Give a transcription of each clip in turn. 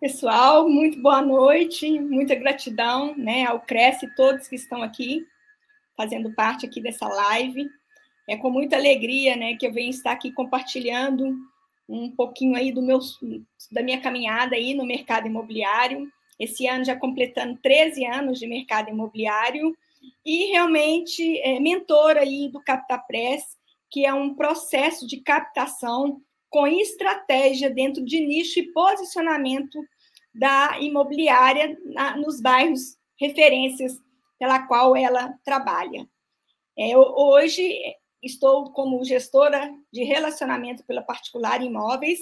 Pessoal, muito boa noite, muita gratidão né, ao Cresce, todos que estão aqui, fazendo parte aqui dessa live. É com muita alegria né, que eu venho estar aqui compartilhando um pouquinho aí do meu, da minha caminhada aí no mercado imobiliário. Esse ano já completando 13 anos de mercado imobiliário e realmente é, mentor aí do Captapress, que é um processo de captação com estratégia dentro de nicho e posicionamento da imobiliária na, nos bairros referências pela qual ela trabalha. É, hoje estou como gestora de relacionamento pela particular imóveis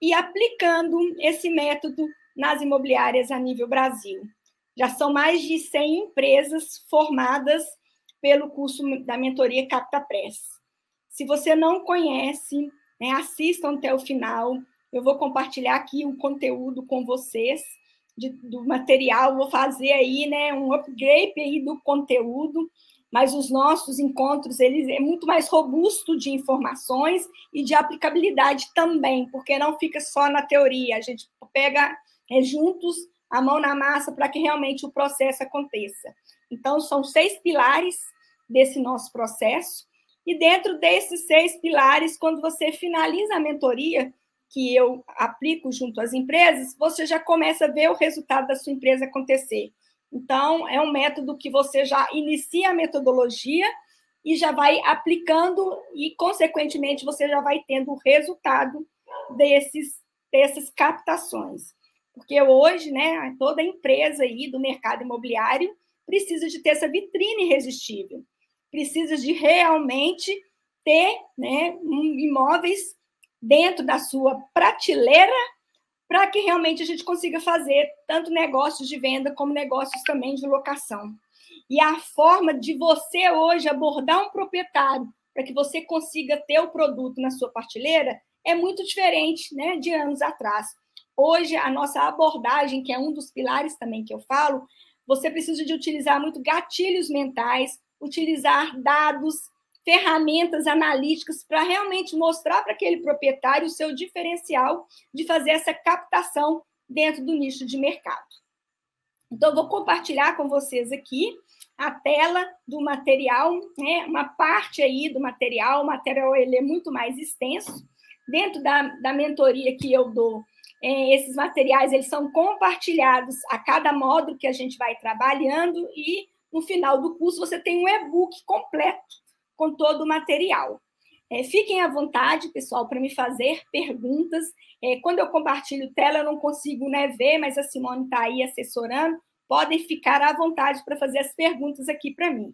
e aplicando esse método nas imobiliárias a nível Brasil. Já são mais de 100 empresas formadas pelo curso da mentoria Capta Press. Se você não conhece, né, assistam até o final. Eu vou compartilhar aqui o conteúdo com vocês de, do material. Vou fazer aí, né, um upgrade aí do conteúdo. Mas os nossos encontros eles é muito mais robusto de informações e de aplicabilidade também, porque não fica só na teoria. A gente pega é, juntos a mão na massa para que realmente o processo aconteça. Então, são seis pilares desse nosso processo. E dentro desses seis pilares, quando você finaliza a mentoria, que eu aplico junto às empresas, você já começa a ver o resultado da sua empresa acontecer. Então, é um método que você já inicia a metodologia e já vai aplicando e, consequentemente, você já vai tendo o resultado desses, dessas captações. Porque hoje, né, toda empresa aí do mercado imobiliário precisa de ter essa vitrine irresistível precisa de realmente ter né, imóveis dentro da sua prateleira para que realmente a gente consiga fazer tanto negócios de venda como negócios também de locação. E a forma de você hoje abordar um proprietário para que você consiga ter o produto na sua prateleira é muito diferente né, de anos atrás. Hoje, a nossa abordagem, que é um dos pilares também que eu falo, você precisa de utilizar muito gatilhos mentais, utilizar dados, ferramentas analíticas para realmente mostrar para aquele proprietário o seu diferencial de fazer essa captação dentro do nicho de mercado. Então, eu vou compartilhar com vocês aqui a tela do material, né? uma parte aí do material, o material ele é muito mais extenso. Dentro da, da mentoria que eu dou, é, esses materiais eles são compartilhados a cada módulo que a gente vai trabalhando e no final do curso você tem um e-book completo com todo o material. É, fiquem à vontade, pessoal, para me fazer perguntas. É, quando eu compartilho tela, eu não consigo né, ver, mas a Simone está aí assessorando. Podem ficar à vontade para fazer as perguntas aqui para mim.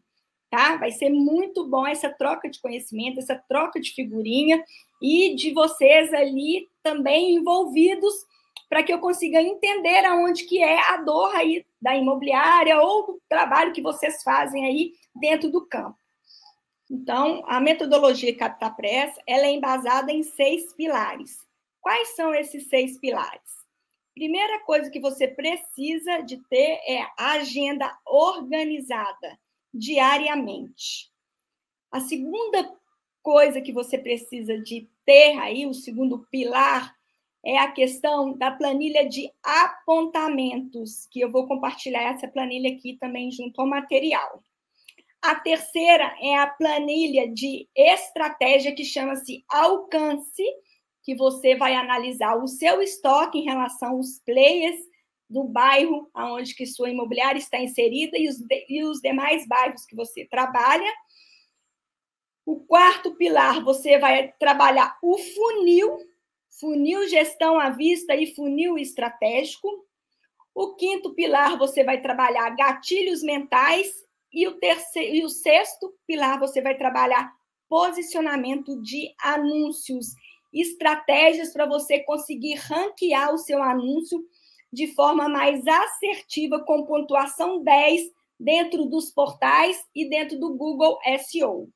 Tá? Vai ser muito bom essa troca de conhecimento, essa troca de figurinha e de vocês ali também envolvidos para que eu consiga entender aonde que é a dor aí da imobiliária ou do trabalho que vocês fazem aí dentro do campo. Então, a metodologia CaptaPress, ela é embasada em seis pilares. Quais são esses seis pilares? Primeira coisa que você precisa de ter é a agenda organizada diariamente. A segunda coisa que você precisa de ter aí, o segundo pilar, é a questão da planilha de apontamentos, que eu vou compartilhar essa planilha aqui também junto ao material. A terceira é a planilha de estratégia, que chama-se alcance, que você vai analisar o seu estoque em relação aos players do bairro onde que sua imobiliária está inserida e os, e os demais bairros que você trabalha. O quarto pilar, você vai trabalhar o funil, funil gestão à vista e funil estratégico. O quinto pilar você vai trabalhar gatilhos mentais e o terceiro e o sexto pilar você vai trabalhar posicionamento de anúncios, estratégias para você conseguir ranquear o seu anúncio de forma mais assertiva, com pontuação 10 dentro dos portais e dentro do Google SEO.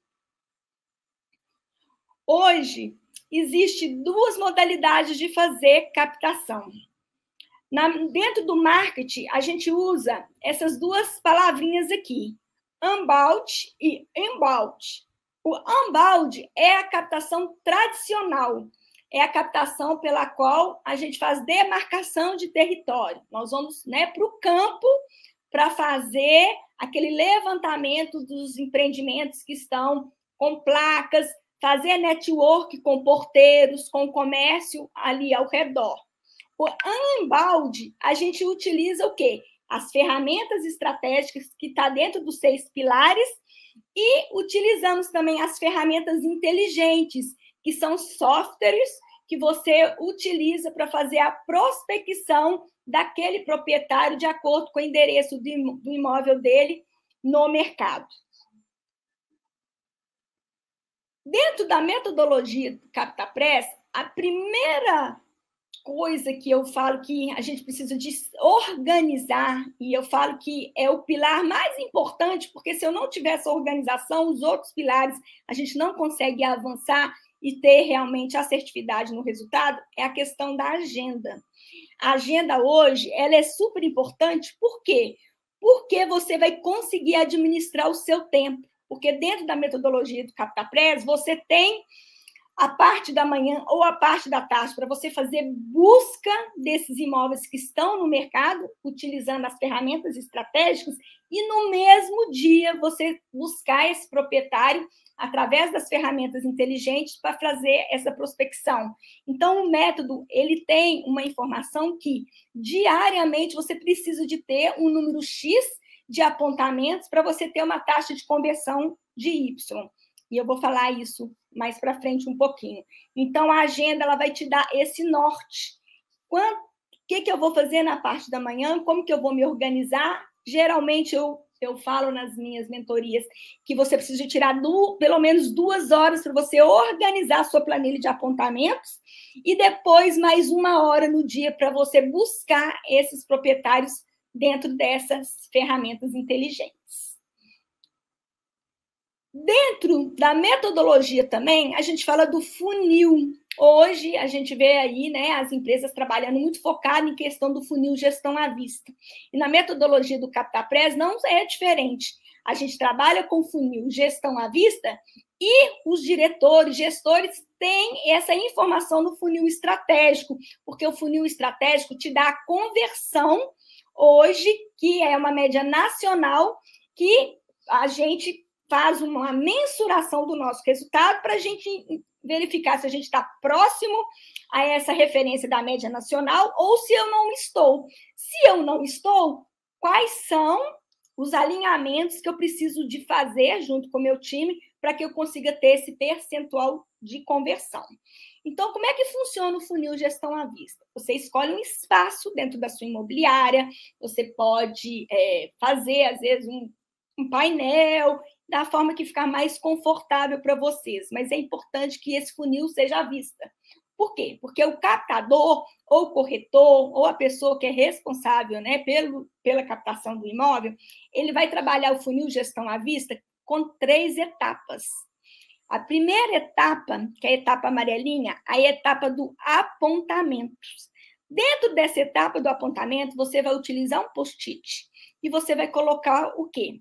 Hoje, existe duas modalidades de fazer captação. Na, dentro do marketing, a gente usa essas duas palavrinhas aqui, unbound e inbound. O unbound é a captação tradicional, é a captação pela qual a gente faz demarcação de território. Nós vamos né, para o campo para fazer aquele levantamento dos empreendimentos que estão com placas, fazer network com porteiros, com comércio ali ao redor. O embalde, a gente utiliza o quê? As ferramentas estratégicas que está dentro dos seis pilares e utilizamos também as ferramentas inteligentes, que são softwares que você utiliza para fazer a prospecção daquele proprietário de acordo com o endereço do imóvel dele no mercado. Dentro da metodologia do CaptaPress, a primeira coisa que eu falo que a gente precisa de organizar, e eu falo que é o pilar mais importante, porque se eu não tiver essa organização, os outros pilares a gente não consegue avançar e ter realmente assertividade no resultado, é a questão da agenda. A agenda hoje, ela é super importante, por quê? Porque você vai conseguir administrar o seu tempo. Porque dentro da metodologia do CaptaPress, você tem a parte da manhã ou a parte da tarde para você fazer busca desses imóveis que estão no mercado, utilizando as ferramentas estratégicas, e no mesmo dia você buscar esse proprietário através das ferramentas inteligentes para fazer essa prospecção. Então, o método ele tem uma informação que diariamente você precisa de ter um número X de apontamentos para você ter uma taxa de conversão de Y. E eu vou falar isso mais para frente um pouquinho. Então, a agenda ela vai te dar esse norte. O que, que eu vou fazer na parte da manhã? Como que eu vou me organizar? Geralmente, eu, eu falo nas minhas mentorias que você precisa tirar do, pelo menos duas horas para você organizar a sua planilha de apontamentos e depois mais uma hora no dia para você buscar esses proprietários dentro dessas ferramentas inteligentes. Dentro da metodologia também, a gente fala do funil. Hoje a gente vê aí, né, as empresas trabalhando muito focado em questão do funil gestão à vista. E na metodologia do CaptaPress não é diferente. A gente trabalha com funil gestão à vista e os diretores, gestores têm essa informação no funil estratégico, porque o funil estratégico te dá a conversão hoje, que é uma média nacional, que a gente faz uma mensuração do nosso resultado para a gente verificar se a gente está próximo a essa referência da média nacional ou se eu não estou. Se eu não estou, quais são os alinhamentos que eu preciso de fazer junto com o meu time para que eu consiga ter esse percentual de conversão. Então, como é que funciona o funil gestão à vista? Você escolhe um espaço dentro da sua imobiliária, você pode é, fazer, às vezes, um, um painel da forma que ficar mais confortável para vocês, mas é importante que esse funil seja à vista. Por quê? Porque o captador, ou o corretor, ou a pessoa que é responsável né, pelo, pela captação do imóvel, ele vai trabalhar o funil gestão à vista com três etapas. A primeira etapa, que é a etapa amarelinha, a etapa do apontamento. Dentro dessa etapa do apontamento, você vai utilizar um post-it e você vai colocar o quê?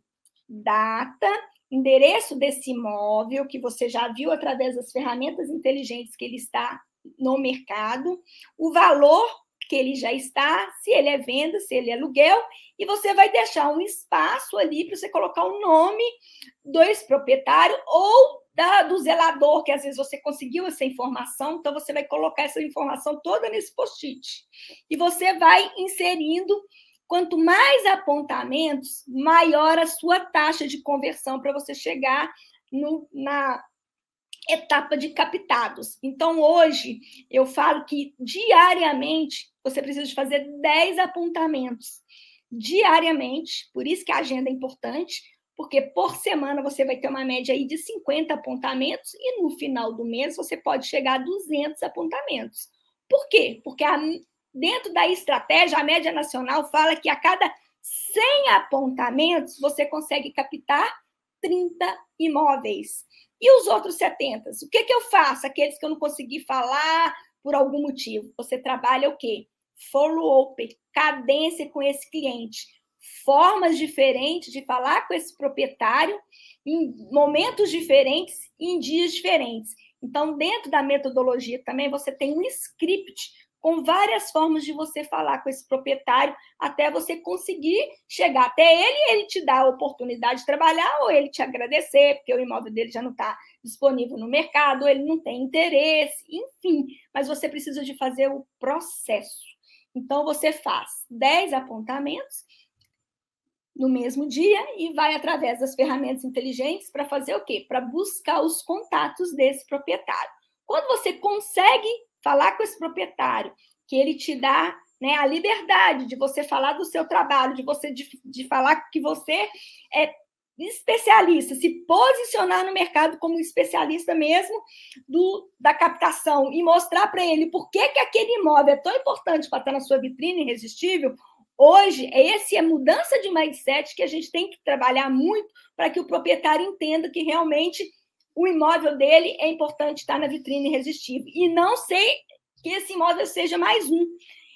Data endereço desse imóvel, que você já viu através das ferramentas inteligentes que ele está no mercado, o valor que ele já está, se ele é venda, se ele é aluguel, e você vai deixar um espaço ali para você colocar o nome do ex-proprietário ou da, do zelador, que às vezes você conseguiu essa informação, então você vai colocar essa informação toda nesse post-it. E você vai inserindo Quanto mais apontamentos, maior a sua taxa de conversão para você chegar no, na etapa de captados. Então, hoje, eu falo que diariamente você precisa de fazer 10 apontamentos. Diariamente, por isso que a agenda é importante, porque por semana você vai ter uma média aí de 50 apontamentos e no final do mês você pode chegar a 200 apontamentos. Por quê? Porque a dentro da estratégia, a média nacional fala que a cada 100 apontamentos você consegue captar 30 imóveis. E os outros 70? O que, que eu faço? Aqueles que eu não consegui falar por algum motivo. Você trabalha o quê? Follow-up, cadência com esse cliente. Formas diferentes de falar com esse proprietário em momentos diferentes e em dias diferentes. Então, dentro da metodologia também, você tem um script com várias formas de você falar com esse proprietário até você conseguir chegar até ele ele te dar a oportunidade de trabalhar ou ele te agradecer, porque o imóvel dele já não está disponível no mercado, ou ele não tem interesse, enfim. Mas você precisa de fazer o processo. Então, você faz 10 apontamentos no mesmo dia e vai através das ferramentas inteligentes para fazer o quê? Para buscar os contatos desse proprietário. Quando você consegue falar com esse proprietário, que ele te dá né, a liberdade de você falar do seu trabalho, de você de, de falar que você é especialista, se posicionar no mercado como especialista mesmo do, da captação e mostrar para ele por que, que aquele imóvel é tão importante para estar na sua vitrine irresistível, hoje, esse é mudança de mindset que a gente tem que trabalhar muito para que o proprietário entenda que realmente o imóvel dele é importante estar na vitrine irresistível. E não sei que esse imóvel seja mais um.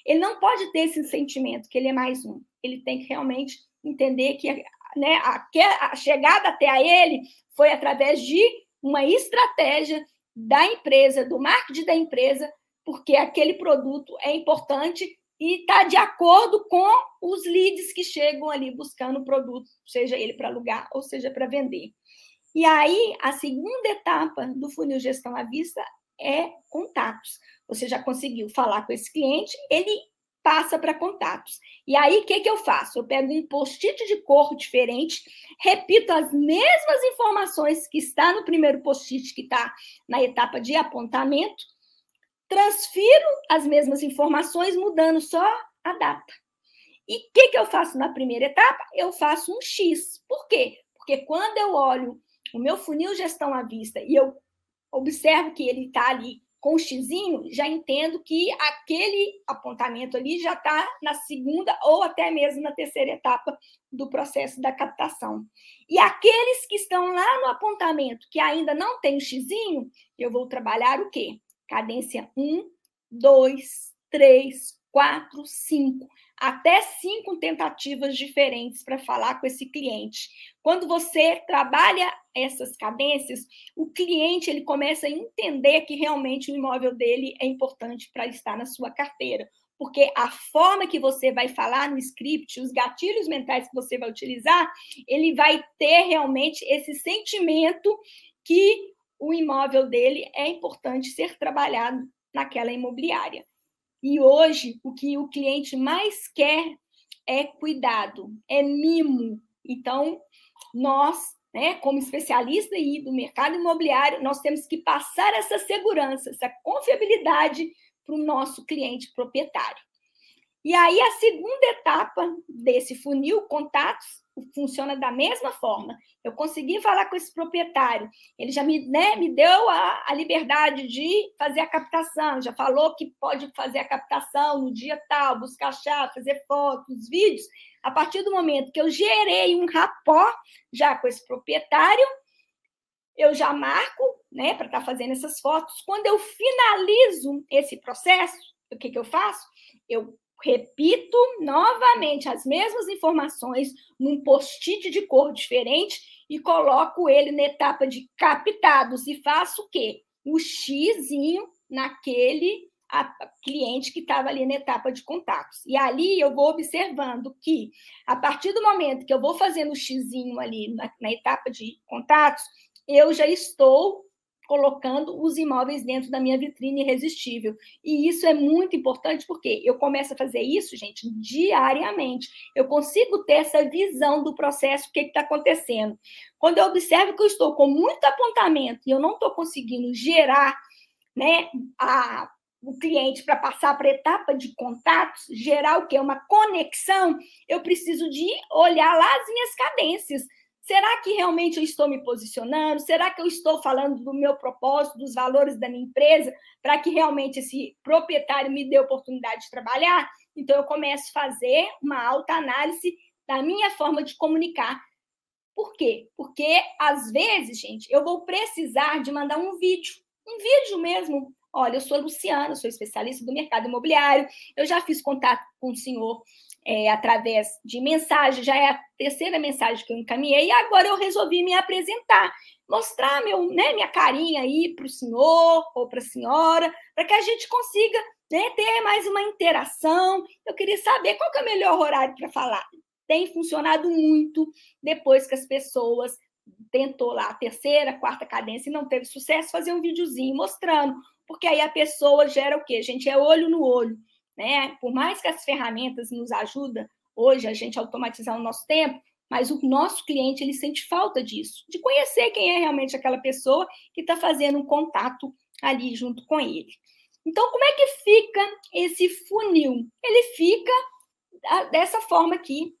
Ele não pode ter esse sentimento que ele é mais um. Ele tem que realmente entender que né, a, a chegada até a ele foi através de uma estratégia da empresa, do marketing da empresa, porque aquele produto é importante e está de acordo com os leads que chegam ali buscando o produto, seja ele para alugar ou seja para vender. E aí, a segunda etapa do funil gestão à vista é contatos. Você já conseguiu falar com esse cliente, ele passa para contatos. E aí, o que, que eu faço? Eu pego um post-it de cor diferente, repito as mesmas informações que está no primeiro post-it, que está na etapa de apontamento, transfiro as mesmas informações, mudando só a data. E o que, que eu faço na primeira etapa? Eu faço um X. Por quê? Porque quando eu olho o meu funil gestão à vista e eu observo que ele está ali com o xizinho, já entendo que aquele apontamento ali já está na segunda ou até mesmo na terceira etapa do processo da captação. E aqueles que estão lá no apontamento, que ainda não tem o xizinho, eu vou trabalhar o quê? Cadência 1, 2, 3, quatro, cinco, até cinco tentativas diferentes para falar com esse cliente. Quando você trabalha essas cadências, o cliente ele começa a entender que realmente o imóvel dele é importante para estar na sua carteira. Porque a forma que você vai falar no script, os gatilhos mentais que você vai utilizar, ele vai ter realmente esse sentimento que o imóvel dele é importante ser trabalhado naquela imobiliária. E hoje, o que o cliente mais quer é cuidado, é mimo. Então, nós, né, como especialista aí do mercado imobiliário, nós temos que passar essa segurança, essa confiabilidade para o nosso cliente proprietário. E aí, a segunda etapa desse funil, contatos, funciona da mesma forma. Eu consegui falar com esse proprietário, ele já me, né, me deu a, a liberdade de fazer a captação, já falou que pode fazer a captação no dia tal, buscar chá, fazer fotos, vídeos. A partir do momento que eu gerei um rapó já com esse proprietário, eu já marco, né, para estar tá fazendo essas fotos. Quando eu finalizo esse processo, o que, que eu faço? Eu repito novamente as mesmas informações num post-it de cor diferente e coloco ele na etapa de captados e faço o quê? O xizinho naquele cliente que estava ali na etapa de contatos. E ali eu vou observando que, a partir do momento que eu vou fazendo o xizinho ali na, na etapa de contatos, eu já estou colocando os imóveis dentro da minha vitrine irresistível. E isso é muito importante porque eu começo a fazer isso, gente, diariamente. Eu consigo ter essa visão do processo, o que está acontecendo. Quando eu observo que eu estou com muito apontamento e eu não estou conseguindo gerar né, a, o cliente para passar para a etapa de contatos, gerar o que? Uma conexão, eu preciso de olhar lá as minhas cadências Será que realmente eu estou me posicionando? Será que eu estou falando do meu propósito, dos valores da minha empresa, para que realmente esse proprietário me dê oportunidade de trabalhar? Então, eu começo a fazer uma alta análise da minha forma de comunicar. Por quê? Porque, às vezes, gente, eu vou precisar de mandar um vídeo, um vídeo mesmo. Olha, eu sou Luciana, sou especialista do mercado imobiliário, eu já fiz contato com o senhor é, através de mensagem, já é a terceira mensagem que eu encaminhei, e agora eu resolvi me apresentar, mostrar meu, né, minha carinha aí para o senhor ou para a senhora, para que a gente consiga né, ter mais uma interação. Eu queria saber qual que é o melhor horário para falar. Tem funcionado muito depois que as pessoas tentou lá a terceira, quarta cadência e não teve sucesso, fazer um videozinho mostrando, porque aí a pessoa gera o quê? A gente é olho no olho né? Por mais que as ferramentas nos ajudem hoje a gente automatizar o nosso tempo, mas o nosso cliente ele sente falta disso, de conhecer quem é realmente aquela pessoa que está fazendo um contato ali junto com ele. Então, como é que fica esse funil? Ele fica dessa forma aqui,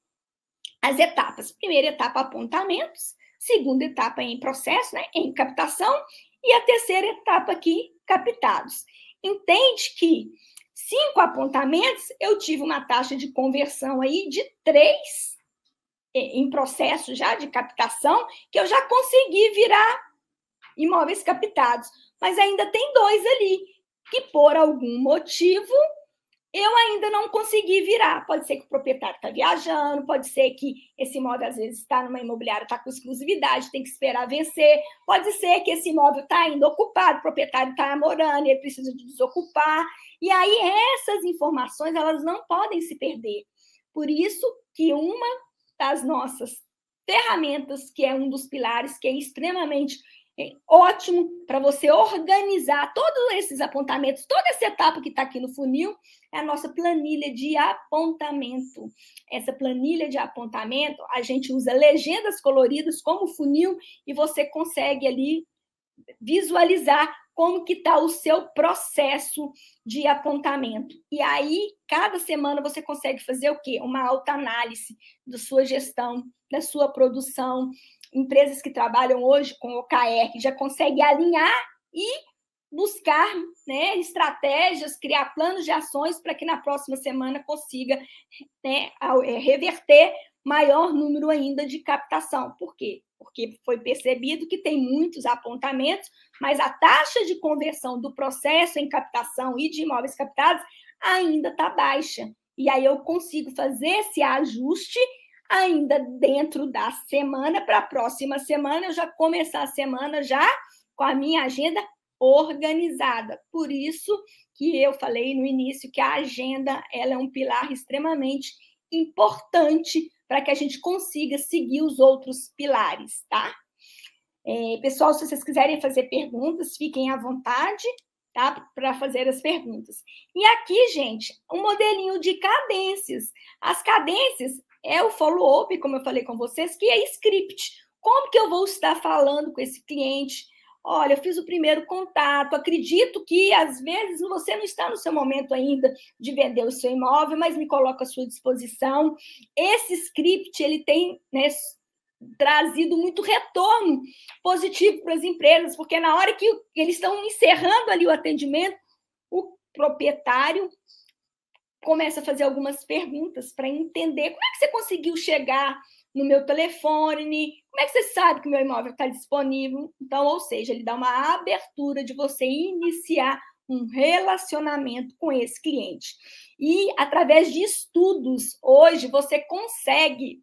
as etapas. Primeira etapa, apontamentos. Segunda etapa, em processo, né, em captação. E a terceira etapa aqui, captados. Entende que cinco apontamentos, eu tive uma taxa de conversão aí de três em processo já de captação, que eu já consegui virar imóveis captados. Mas ainda tem dois ali, que por algum motivo eu ainda não consegui virar. Pode ser que o proprietário está viajando, pode ser que esse imóvel, às vezes, está numa imobiliária, está com exclusividade, tem que esperar vencer, pode ser que esse imóvel está ainda ocupado, o proprietário está morando, ele precisa de desocupar. E aí, essas informações, elas não podem se perder. Por isso que uma das nossas ferramentas, que é um dos pilares que é extremamente é ótimo para você organizar todos esses apontamentos, toda essa etapa que está aqui no funil, é a nossa planilha de apontamento. Essa planilha de apontamento, a gente usa legendas coloridas como funil e você consegue ali visualizar como que está o seu processo de apontamento. E aí, cada semana você consegue fazer o quê? Uma autoanálise da sua gestão, da sua produção, empresas que trabalham hoje com OKR já conseguem alinhar e buscar né, estratégias, criar planos de ações para que na próxima semana consiga né, é, reverter maior número ainda de captação. Por quê? Porque foi percebido que tem muitos apontamentos, mas a taxa de conversão do processo em captação e de imóveis captados ainda está baixa. E aí eu consigo fazer esse ajuste ainda dentro da semana, para a próxima semana, eu já começar a semana já com a minha agenda organizada. Por isso que eu falei no início que a agenda ela é um pilar extremamente importante para que a gente consiga seguir os outros pilares, tá? É, pessoal, se vocês quiserem fazer perguntas, fiquem à vontade, tá? Para fazer as perguntas. E aqui, gente, um modelinho de cadências. As cadências, é o follow-up, como eu falei com vocês, que é script. Como que eu vou estar falando com esse cliente? Olha, eu fiz o primeiro contato, acredito que às vezes você não está no seu momento ainda de vender o seu imóvel, mas me coloca à sua disposição. Esse script, ele tem né, trazido muito retorno positivo para as empresas, porque na hora que eles estão encerrando ali o atendimento, o proprietário começa a fazer algumas perguntas para entender como é que você conseguiu chegar no meu telefone, como é que você sabe que o meu imóvel está disponível. Então, ou seja, ele dá uma abertura de você iniciar um relacionamento com esse cliente. E através de estudos, hoje você consegue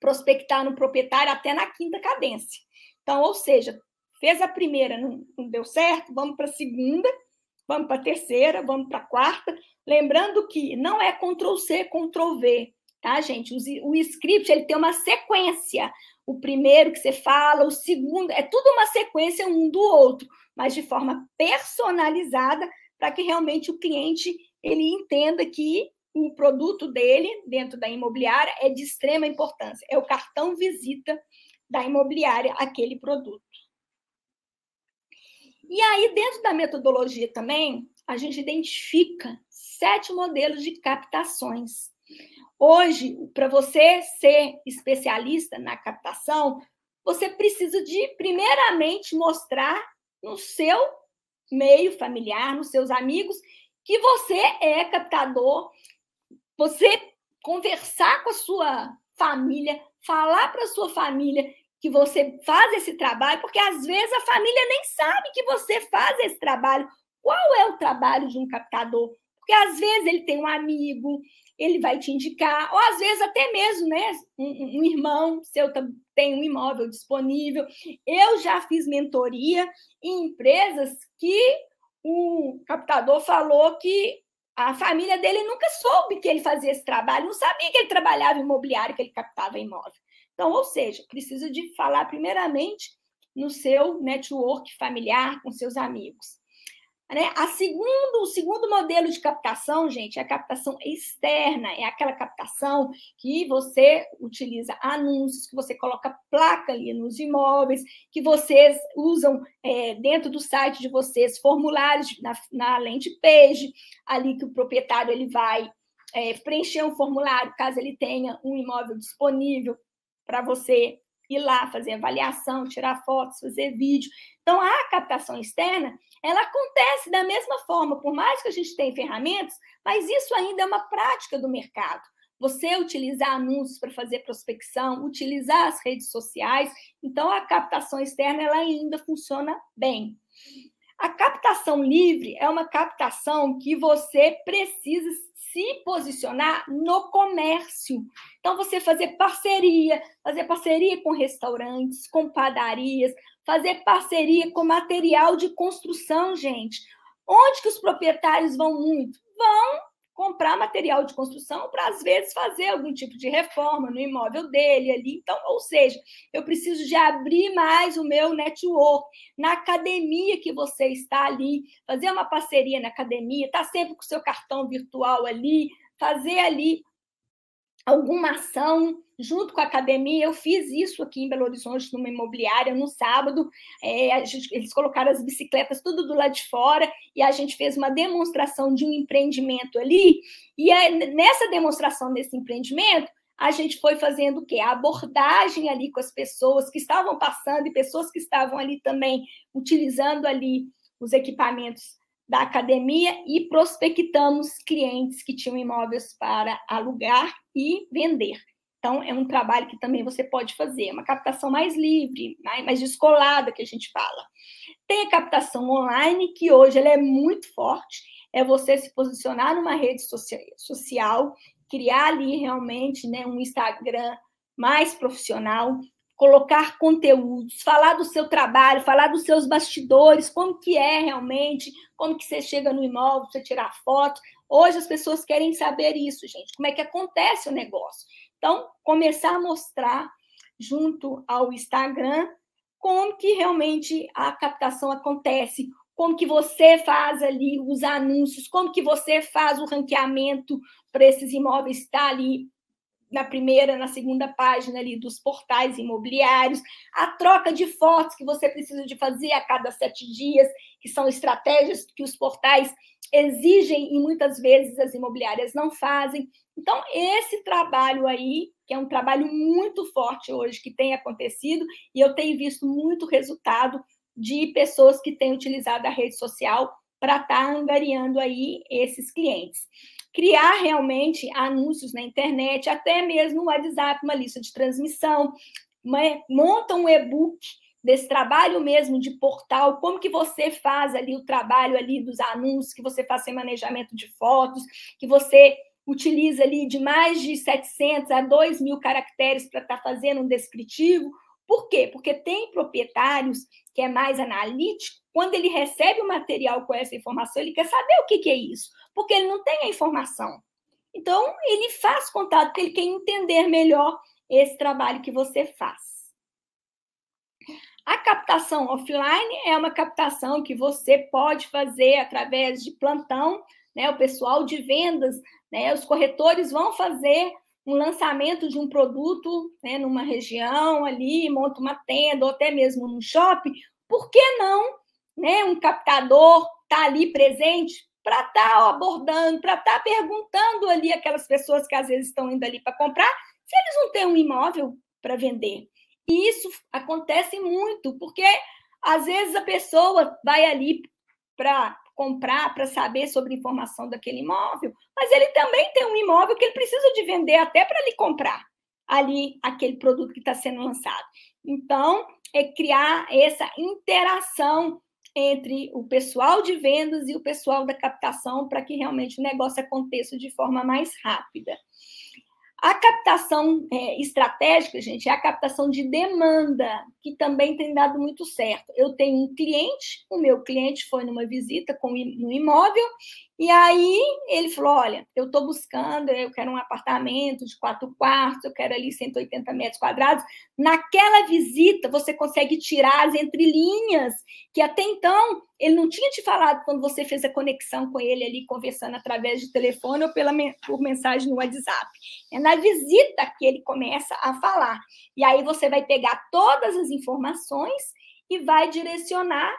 prospectar no proprietário até na quinta cadência. Então, ou seja, fez a primeira, não, não deu certo, vamos para a segunda, vamos para a terceira, vamos para a quarta. Lembrando que não é Ctrl C, Ctrl V, tá, gente? O, script ele tem uma sequência. O primeiro que você fala, o segundo, é tudo uma sequência um do outro, mas de forma personalizada para que realmente o cliente ele entenda que o produto dele dentro da imobiliária é de extrema importância. É o cartão visita da imobiliária aquele produto. E aí, dentro da metodologia também, a gente identifica sete modelos de captações. Hoje, para você ser especialista na captação, você precisa de, primeiramente, mostrar no seu meio familiar, nos seus amigos, que você é captador, você conversar com a sua família, falar para a sua família que você faz esse trabalho, porque às vezes a família nem sabe que você faz esse trabalho. Qual é o trabalho de um captador? Porque às vezes ele tem um amigo, ele vai te indicar, ou às vezes até mesmo, né, um, um irmão seu tem um imóvel disponível. Eu já fiz mentoria em empresas que o captador falou que a família dele nunca soube que ele fazia esse trabalho, não sabia que ele trabalhava imobiliário, que ele captava imóvel. Então, ou seja, precisa de falar primeiramente no seu network familiar, com seus amigos. Né? A segundo, o segundo modelo de captação, gente, é a captação externa, é aquela captação que você utiliza anúncios, que você coloca placa ali nos imóveis, que vocês usam é, dentro do site de vocês formulários na, na landing page, ali que o proprietário ele vai é, preencher um formulário caso ele tenha um imóvel disponível para você ir lá fazer avaliação, tirar fotos, fazer vídeo. Então, a captação externa, ela acontece da mesma forma, por mais que a gente tenha ferramentas, mas isso ainda é uma prática do mercado. Você utilizar anúncios para fazer prospecção, utilizar as redes sociais, então a captação externa ela ainda funciona bem. A captação livre é uma captação que você precisa se posicionar no comércio. Então, você fazer parceria, fazer parceria com restaurantes, com padarias, fazer parceria com material de construção, gente. Onde que os proprietários vão muito? Vão comprar material de construção para, às vezes, fazer algum tipo de reforma no imóvel dele ali. Então, ou seja, eu preciso de abrir mais o meu network. Na academia que você está ali, fazer uma parceria na academia, estar tá sempre com o seu cartão virtual ali, fazer ali alguma ação junto com a academia. Eu fiz isso aqui em Belo Horizonte, numa imobiliária, no sábado. É, gente, eles colocaram as bicicletas tudo do lado de fora e a gente fez uma demonstração de um empreendimento ali. E nessa demonstração desse empreendimento, a gente foi fazendo o quê? A abordagem ali com as pessoas que estavam passando e pessoas que estavam ali também utilizando ali os equipamentos da academia e prospectamos clientes que tinham imóveis para alugar e vender. Então, é um trabalho que também você pode fazer, uma captação mais livre, mais descolada, que a gente fala. Tem a captação online, que hoje ela é muito forte, é você se posicionar numa rede social, criar ali realmente né, um Instagram mais profissional, colocar conteúdos, falar do seu trabalho, falar dos seus bastidores, como que é realmente, como que você chega no imóvel, você tirar foto. Hoje as pessoas querem saber isso, gente, como é que acontece o negócio. Então, começar a mostrar junto ao Instagram como que realmente a captação acontece, como que você faz ali os anúncios, como que você faz o ranqueamento para esses imóveis estar ali na primeira, na segunda página ali dos portais imobiliários, a troca de fotos que você precisa de fazer a cada sete dias, que são estratégias que os portais exigem e muitas vezes as imobiliárias não fazem. Então, esse trabalho aí, que é um trabalho muito forte hoje que tem acontecido, e eu tenho visto muito resultado de pessoas que têm utilizado a rede social para estar tá angariando aí esses clientes criar realmente anúncios na internet, até mesmo no WhatsApp, uma lista de transmissão, monta um e-book desse trabalho mesmo de portal, como que você faz ali o trabalho ali dos anúncios, que você faz sem manejamento de fotos, que você utiliza ali de mais de 700 a 2 mil caracteres para estar tá fazendo um descritivo. Por quê? Porque tem proprietários que é mais analítico, quando ele recebe o material com essa informação, ele quer saber o que, que é isso porque ele não tem a informação. Então, ele faz contato, porque ele quer entender melhor esse trabalho que você faz. A captação offline é uma captação que você pode fazer através de plantão, né? O pessoal de vendas, né? Os corretores vão fazer um lançamento de um produto né, numa região ali, monta uma tenda ou até mesmo num shopping. Por que não, né? Um captador tá ali presente para estar tá abordando, para estar tá perguntando ali aquelas pessoas que às vezes estão indo ali para comprar, se eles não têm um imóvel para vender. E isso acontece muito, porque às vezes a pessoa vai ali para comprar, para saber sobre informação daquele imóvel, mas ele também tem um imóvel que ele precisa de vender até para lhe comprar ali aquele produto que está sendo lançado. Então, é criar essa interação entre o pessoal de vendas e o pessoal da captação para que realmente o negócio aconteça de forma mais rápida. A captação é, estratégica, gente, é a captação de demanda, que também tem dado muito certo. Eu tenho um cliente, o meu cliente foi numa visita com, no imóvel, e aí ele falou: Olha, eu estou buscando, eu quero um apartamento de quatro quartos, eu quero ali 180 metros quadrados. Naquela visita, você consegue tirar as entrelinhas, que até então ele não tinha te falado quando você fez a conexão com ele ali, conversando através de telefone ou pela, por mensagem no WhatsApp. É na visita que ele começa a falar. E aí você vai pegar todas as informações e vai direcionar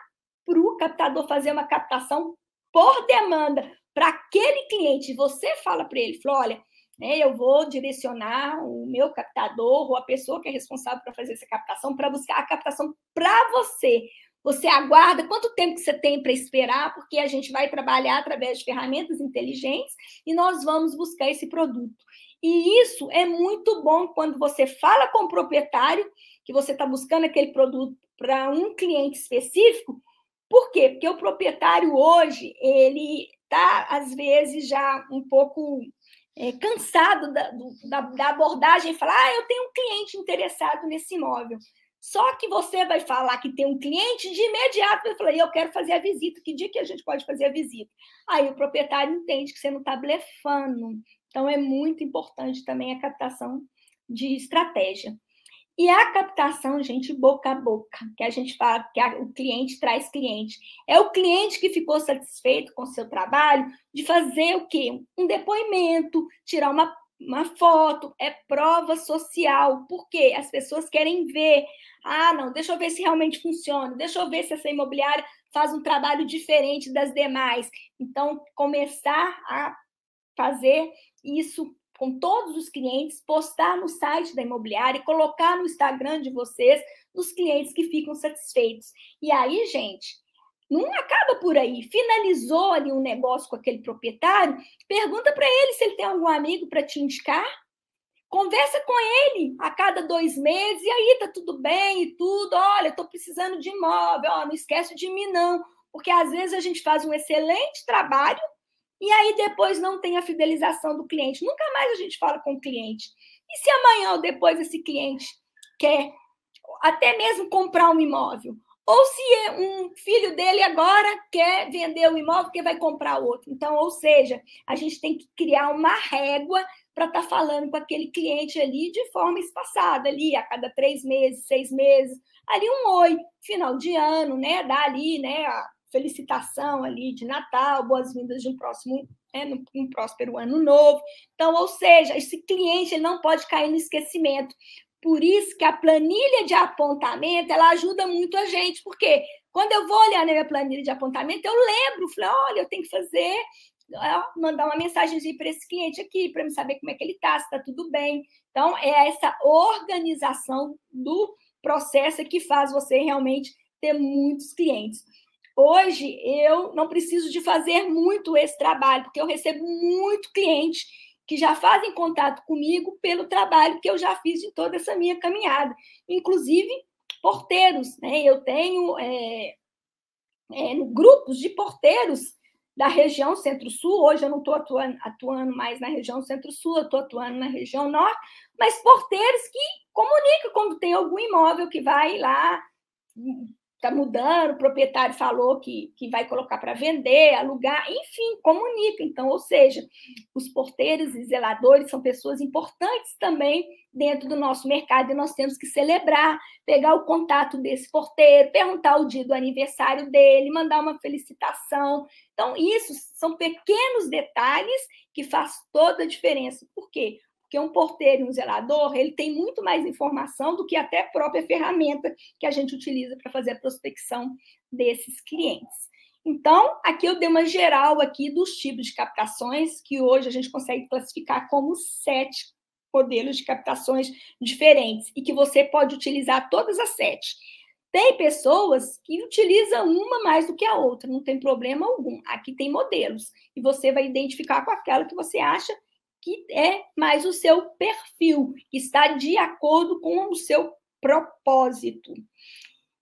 para o captador fazer uma captação por demanda para aquele cliente, você fala para ele, fala, olha, né, eu vou direcionar o meu captador ou a pessoa que é responsável para fazer essa captação para buscar a captação para você. Você aguarda quanto tempo que você tem para esperar, porque a gente vai trabalhar através de ferramentas inteligentes e nós vamos buscar esse produto. E isso é muito bom quando você fala com o proprietário que você está buscando aquele produto para um cliente específico por quê? Porque o proprietário hoje, ele está, às vezes, já um pouco é, cansado da, da, da, abordagem e falar, ah, eu tenho um cliente interessado nesse imóvel. Só que você vai falar que tem um cliente, de imediato vai falar, eu quero fazer a visita, que dia que a gente pode fazer a visita? Aí o proprietário entende que você não está blefando. Então, é muito importante também a captação de estratégia. E a captação, gente, boca a boca, que a gente fala que a, o cliente traz cliente. É o cliente que ficou satisfeito com o seu trabalho de fazer o quê? Um depoimento, tirar uma, uma foto, é prova social. Por quê? As pessoas querem ver. Ah, não, deixa eu ver se realmente funciona, deixa eu ver se essa imobiliária faz um trabalho diferente das demais. Então, começar a fazer isso com todos os clientes, postar no site da imobiliária, colocar no Instagram de vocês, os clientes que ficam satisfeitos. E aí, gente, não acaba por aí. Finalizou ali um negócio com aquele proprietário, pergunta para ele se ele tem algum amigo para te indicar. Conversa com ele a cada dois meses, e aí, tá tudo bem e tudo. Olha, estou precisando de imóvel, ó, não esquece de mim, não. Porque às vezes a gente faz um excelente trabalho e aí depois não tem a fidelização do cliente. Nunca mais a gente fala com o cliente. E se amanhã ou depois esse cliente quer até mesmo comprar um imóvel? Ou se um filho dele agora quer vender o imóvel porque vai comprar outro. Então, ou seja, a gente tem que criar uma régua para estar tá falando com aquele cliente ali de forma espaçada, ali a cada três meses, seis meses, ali um oi, final de ano, né? Dá ali, né? Felicitação ali de Natal, boas-vindas de um próximo, um próspero ano novo. Então, ou seja, esse cliente não pode cair no esquecimento. Por isso que a planilha de apontamento ela ajuda muito a gente, porque quando eu vou olhar na minha planilha de apontamento, eu lembro, falei, olha, eu tenho que fazer, mandar uma mensagem para esse cliente aqui, para me saber como é que ele está, se está tudo bem. Então, é essa organização do processo que faz você realmente ter muitos clientes. Hoje eu não preciso de fazer muito esse trabalho, porque eu recebo muito cliente que já fazem contato comigo pelo trabalho que eu já fiz em toda essa minha caminhada, inclusive porteiros, né? Eu tenho é, é, grupos de porteiros da região Centro-Sul. Hoje eu não estou atuando, atuando, mais na região Centro-Sul, eu estou atuando na região Norte, mas porteiros que comunicam quando tem algum imóvel que vai lá está mudando, o proprietário falou que, que vai colocar para vender, alugar, enfim, comunica. Então, ou seja, os porteiros e zeladores são pessoas importantes também dentro do nosso mercado e nós temos que celebrar, pegar o contato desse porteiro, perguntar o dia do aniversário dele, mandar uma felicitação. Então, isso são pequenos detalhes que faz toda a diferença. Por quê? Porque um porteiro e um zelador, ele tem muito mais informação do que até a própria ferramenta que a gente utiliza para fazer a prospecção desses clientes. Então, aqui eu dei uma geral aqui dos tipos de captações que hoje a gente consegue classificar como sete modelos de captações diferentes e que você pode utilizar todas as sete. Tem pessoas que utilizam uma mais do que a outra, não tem problema algum. Aqui tem modelos e você vai identificar com aquela que você acha que é mais o seu perfil, que está de acordo com o seu propósito.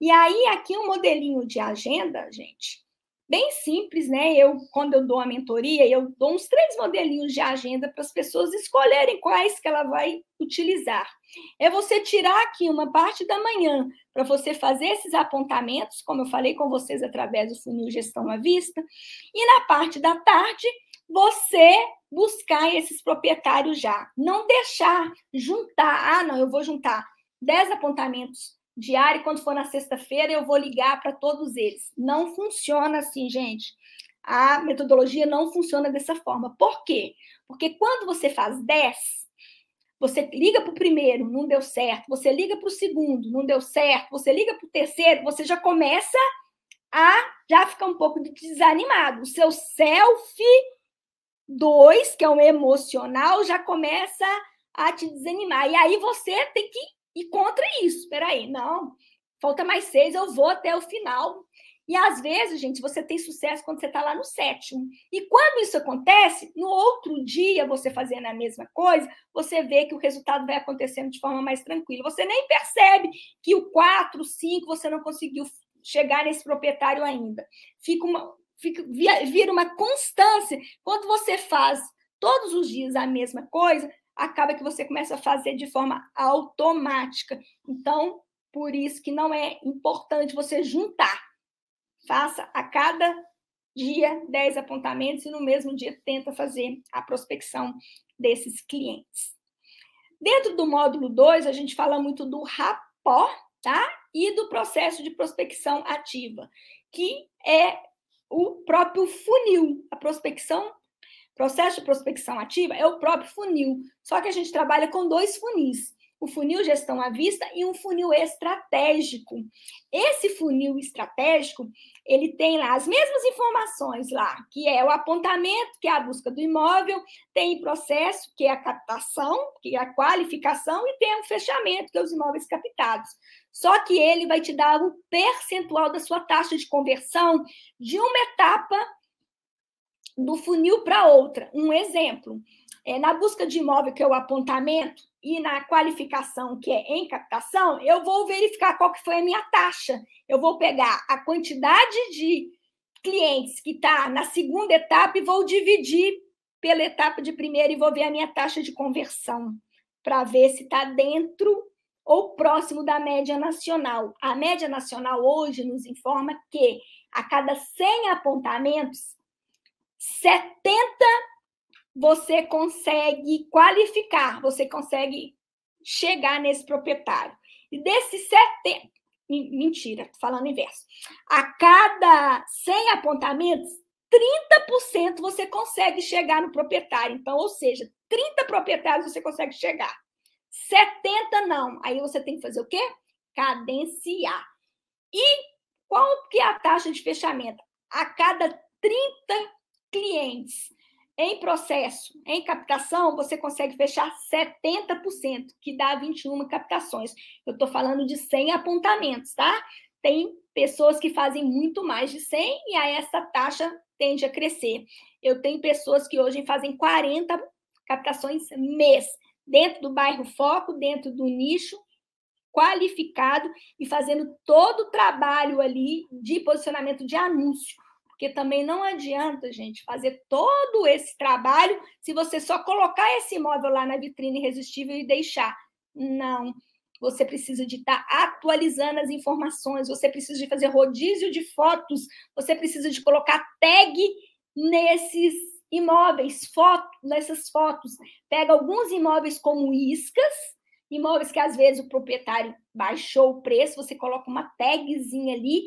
E aí, aqui um modelinho de agenda, gente, bem simples, né? Eu, quando eu dou a mentoria, eu dou uns três modelinhos de agenda para as pessoas escolherem quais que ela vai utilizar. É você tirar aqui uma parte da manhã para você fazer esses apontamentos, como eu falei com vocês através do funil gestão à vista, e na parte da tarde você buscar esses proprietários já, não deixar juntar, ah, não, eu vou juntar 10 apontamentos diário, quando for na sexta-feira, eu vou ligar para todos eles. Não funciona assim, gente. A metodologia não funciona dessa forma. Por quê? Porque quando você faz 10, você liga para o primeiro, não deu certo. Você liga para o segundo, não deu certo. Você liga para o terceiro, você já começa a já ficar um pouco desanimado. O seu self 2, que é o emocional, já começa a te desanimar. E aí você tem que e contra isso. Espera aí, não, falta mais seis, eu vou até o final. E às vezes, gente, você tem sucesso quando você está lá no sétimo. E quando isso acontece, no outro dia, você fazendo a mesma coisa, você vê que o resultado vai acontecendo de forma mais tranquila. Você nem percebe que o 4, 5, você não conseguiu chegar nesse proprietário ainda. Fica uma, fica, vira uma constância. Quando você faz todos os dias a mesma coisa, acaba que você começa a fazer de forma automática. Então, por isso que não é importante você juntar. Faça a cada dia 10 apontamentos e no mesmo dia tenta fazer a prospecção desses clientes. Dentro do módulo 2, a gente fala muito do rapó, tá? E do processo de prospecção ativa, que é o próprio funil. A prospecção Processo de prospecção ativa é o próprio funil, só que a gente trabalha com dois funis. O funil gestão à vista e um funil estratégico. Esse funil estratégico, ele tem lá as mesmas informações lá, que é o apontamento, que é a busca do imóvel, tem processo, que é a captação, que é a qualificação, e tem o fechamento, que é os imóveis captados. Só que ele vai te dar o percentual da sua taxa de conversão de uma etapa do funil para outra. Um exemplo, é, na busca de imóvel, que é o apontamento, e na qualificação, que é em captação, eu vou verificar qual que foi a minha taxa. Eu vou pegar a quantidade de clientes que está na segunda etapa e vou dividir pela etapa de primeira e vou ver a minha taxa de conversão para ver se está dentro ou próximo da média nacional. A média nacional hoje nos informa que a cada 100 apontamentos, 70 você consegue qualificar, você consegue chegar nesse proprietário. E desses 70, mentira, falando inverso. A cada 100 apontamentos, 30% você consegue chegar no proprietário. Então, ou seja, 30 proprietários você consegue chegar. 70 não. Aí você tem que fazer o quê? Cadenciar. E qual que é a taxa de fechamento? A cada 30 clientes em processo, em captação, você consegue fechar 70%, que dá 21 captações. Eu estou falando de 100 apontamentos, tá? Tem pessoas que fazem muito mais de 100 e aí essa taxa tende a crescer. Eu tenho pessoas que hoje fazem 40 captações mês, dentro do bairro foco, dentro do nicho, qualificado e fazendo todo o trabalho ali de posicionamento de anúncio porque também não adianta, gente, fazer todo esse trabalho se você só colocar esse imóvel lá na vitrine irresistível e deixar. Não. Você precisa de estar atualizando as informações, você precisa de fazer rodízio de fotos, você precisa de colocar tag nesses imóveis, foto, nessas fotos. Pega alguns imóveis como iscas, imóveis que às vezes o proprietário baixou o preço, você coloca uma tagzinha ali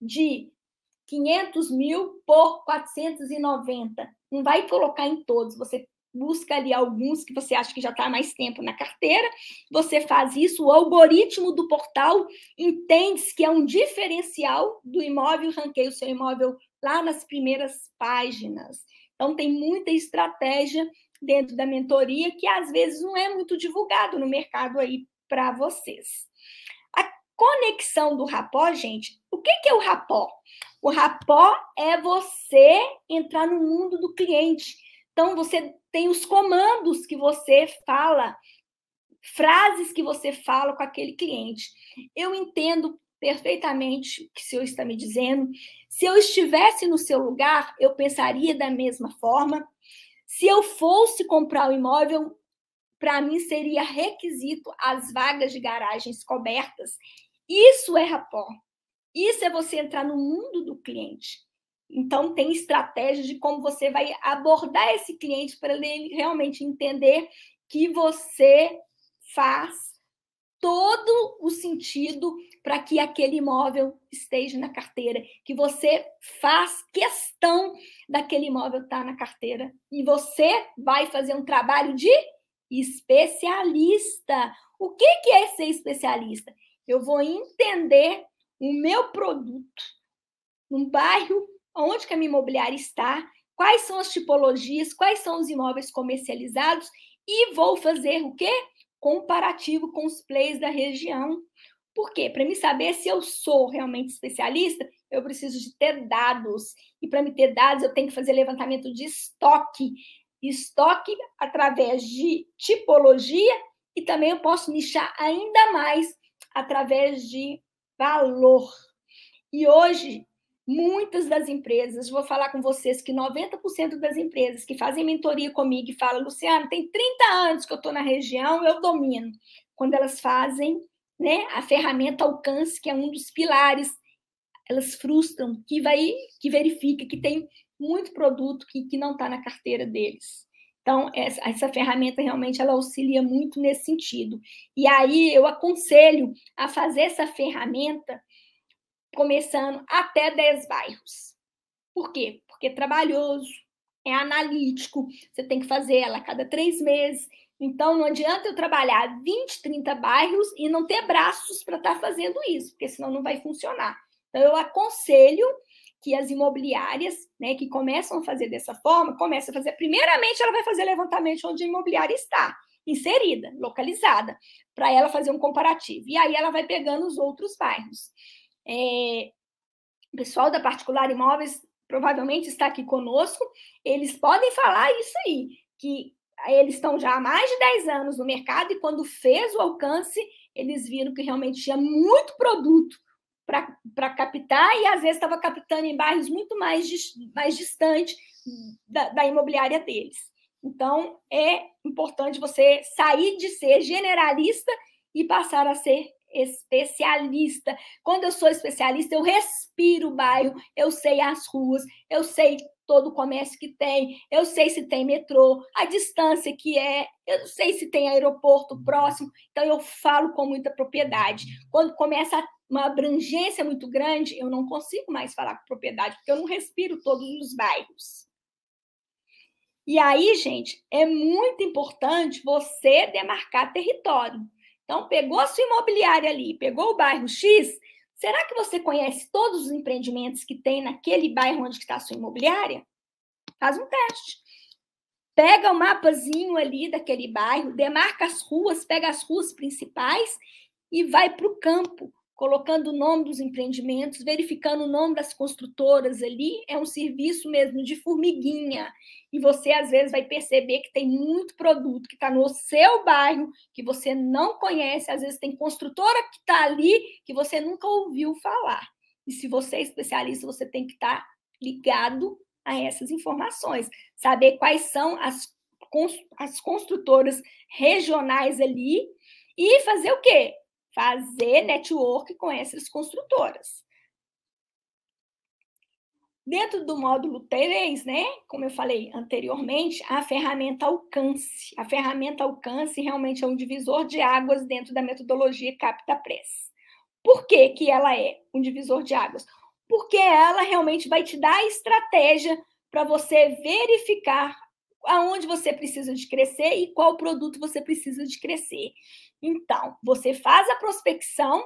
de 500 mil por 490. Não vai colocar em todos, você busca ali alguns que você acha que já está mais tempo na carteira, você faz isso, o algoritmo do portal entende que é um diferencial do imóvel, ranqueia o seu imóvel lá nas primeiras páginas. Então, tem muita estratégia dentro da mentoria que às vezes não é muito divulgado no mercado aí para vocês. A conexão do rapó, gente, o que, que é o rapó? O rapó é você entrar no mundo do cliente. Então, você tem os comandos que você fala, frases que você fala com aquele cliente. Eu entendo perfeitamente o que o senhor está me dizendo. Se eu estivesse no seu lugar, eu pensaria da mesma forma. Se eu fosse comprar o imóvel, para mim seria requisito as vagas de garagens cobertas. Isso é rapó. Isso é você entrar no mundo do cliente. Então, tem estratégias de como você vai abordar esse cliente para ele realmente entender que você faz todo o sentido para que aquele imóvel esteja na carteira, que você faz questão daquele imóvel estar tá na carteira e você vai fazer um trabalho de especialista. O que que é ser especialista? Eu vou entender o meu produto no bairro onde que a minha imobiliária está, quais são as tipologias, quais são os imóveis comercializados e vou fazer o quê? Comparativo com os players da região. Por quê? Para me saber se eu sou realmente especialista, eu preciso de ter dados. E para me ter dados, eu tenho que fazer levantamento de estoque. Estoque através de tipologia e também eu posso nichar ainda mais através de valor. E hoje, muitas das empresas, vou falar com vocês que 90% das empresas que fazem mentoria comigo e falam, Luciano, tem 30 anos que eu estou na região, eu domino. Quando elas fazem né, a ferramenta alcance, que é um dos pilares, elas frustram, que vai, que verifica que tem muito produto que, que não está na carteira deles. Então, essa, essa, ferramenta realmente ela auxilia muito nesse sentido. E aí eu aconselho a fazer essa ferramenta começando até 10 bairros. Por quê? Porque é trabalhoso, é analítico, você tem que fazer ela a cada três meses. Então, não adianta eu trabalhar 20, 30 bairros e não ter braços para estar tá fazendo isso, porque senão não vai funcionar. Então, eu aconselho que as imobiliárias, né, que começam a fazer dessa forma, começam a fazer, primeiramente, ela vai fazer levantamento onde a imobiliária está, inserida, localizada, para ela fazer um comparativo. E aí ela vai pegando os outros bairros. É, o pessoal da Particular Imóveis provavelmente está aqui conosco, eles podem falar isso aí, que eles estão já há mais de 10 anos no mercado e quando fez o alcance, eles viram que realmente tinha muito produto para captar e às vezes estava captando em bairros muito mais, mais distantes da, da imobiliária deles. Então, é importante você sair de ser generalista e passar a ser especialista. Quando eu sou especialista, eu respiro o bairro, eu sei as ruas, eu sei todo o comércio que tem, eu sei se tem metrô, a distância que é, eu sei se tem aeroporto próximo, então eu falo com muita propriedade. Quando começa uma abrangência muito grande, eu não consigo mais falar com propriedade, porque eu não respiro todos os bairros. E aí, gente, é muito importante você demarcar território. Então, pegou a sua imobiliária ali, pegou o bairro X, será que você conhece todos os empreendimentos que tem naquele bairro onde está a sua imobiliária? Faz um teste. Pega o mapazinho ali daquele bairro, demarca as ruas, pega as ruas principais e vai para o campo colocando o nome dos empreendimentos, verificando o nome das construtoras ali, é um serviço mesmo de formiguinha. E você, às vezes, vai perceber que tem muito produto que está no seu bairro, que você não conhece, às vezes tem construtora que está ali que você nunca ouviu falar. E se você é especialista, você tem que estar tá ligado a essas informações, saber quais são as, as construtoras regionais ali e fazer o quê? Fazer network com essas construtoras. Dentro do módulo 3, né, como eu falei anteriormente, a ferramenta alcance. A ferramenta alcance realmente é um divisor de águas dentro da metodologia CaptaPress. Por que, que ela é um divisor de águas? Porque ela realmente vai te dar a estratégia para você verificar aonde você precisa de crescer e qual produto você precisa de crescer. Então, você faz a prospecção,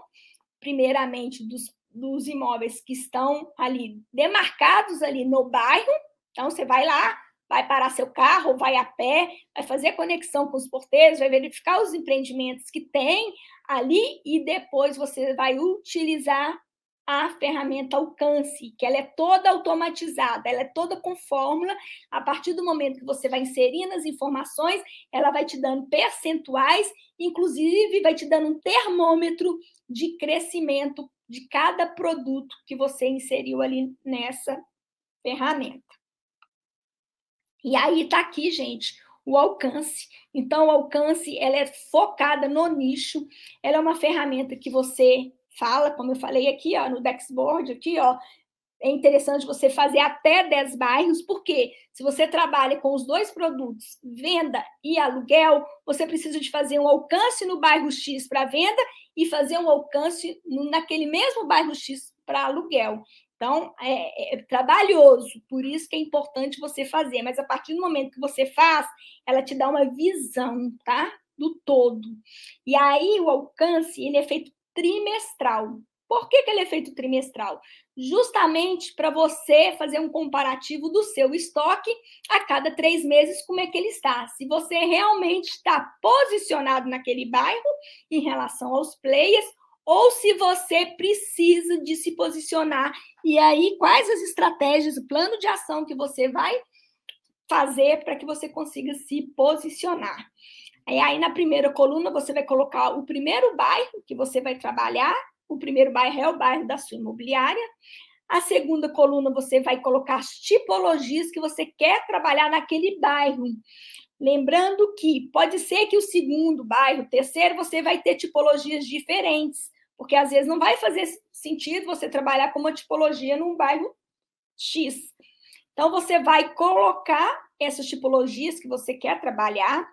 primeiramente, dos, dos imóveis que estão ali demarcados ali no bairro. Então, você vai lá, vai parar seu carro, vai a pé, vai fazer conexão com os porteiros, vai verificar os empreendimentos que tem ali e depois você vai utilizar a ferramenta Alcance, que ela é toda automatizada, ela é toda com fórmula. A partir do momento que você vai inserindo as informações, ela vai te dando percentuais, inclusive vai te dando um termômetro de crescimento de cada produto que você inseriu ali nessa ferramenta. E aí está aqui, gente, o alcance. Então, o alcance ela é focada no nicho, ela é uma ferramenta que você fala, como eu falei aqui, ó, no Dexboard, aqui, ó, é interessante você fazer até 10 bairros, porque se você trabalha com os dois produtos, venda e aluguel, você precisa de fazer um alcance no bairro X para venda e fazer um alcance naquele mesmo bairro X para aluguel. Então, é, é, trabalhoso, por isso que é importante você fazer, mas a partir do momento que você faz, ela te dá uma visão, tá? Do todo. E aí, o alcance, ele é feito trimestral. Por que, que ele é feito trimestral? Justamente para você fazer um comparativo do seu estoque a cada três meses, como é que ele está. Se você realmente está posicionado naquele bairro em relação aos players, ou se você precisa de se posicionar. E aí, quais as estratégias, o plano de ação que você vai fazer para que você consiga se posicionar. E aí, na primeira coluna, você vai colocar o primeiro bairro que você vai trabalhar. O primeiro bairro é o bairro da sua imobiliária. A segunda coluna, você vai colocar as tipologias que você quer trabalhar naquele bairro. Lembrando que pode ser que o segundo bairro, o terceiro, você vai ter tipologias diferentes, porque às vezes não vai fazer sentido você trabalhar com uma tipologia num bairro X. Então, você vai colocar essas tipologias que você quer trabalhar.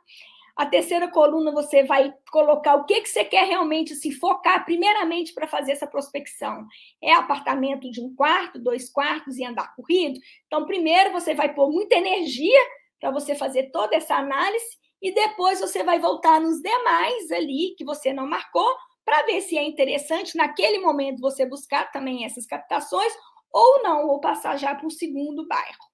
A terceira coluna você vai colocar o que, que você quer realmente se focar, primeiramente, para fazer essa prospecção. É apartamento de um quarto, dois quartos e andar corrido? Então, primeiro você vai pôr muita energia para você fazer toda essa análise e depois você vai voltar nos demais ali que você não marcou para ver se é interessante naquele momento você buscar também essas captações ou não, ou passar já para o segundo bairro.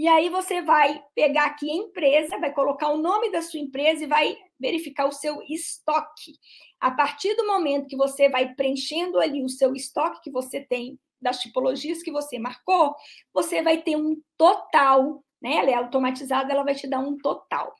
E aí você vai pegar aqui a empresa, vai colocar o nome da sua empresa e vai verificar o seu estoque. A partir do momento que você vai preenchendo ali o seu estoque que você tem das tipologias que você marcou, você vai ter um total, né? Ela é automatizada, ela vai te dar um total.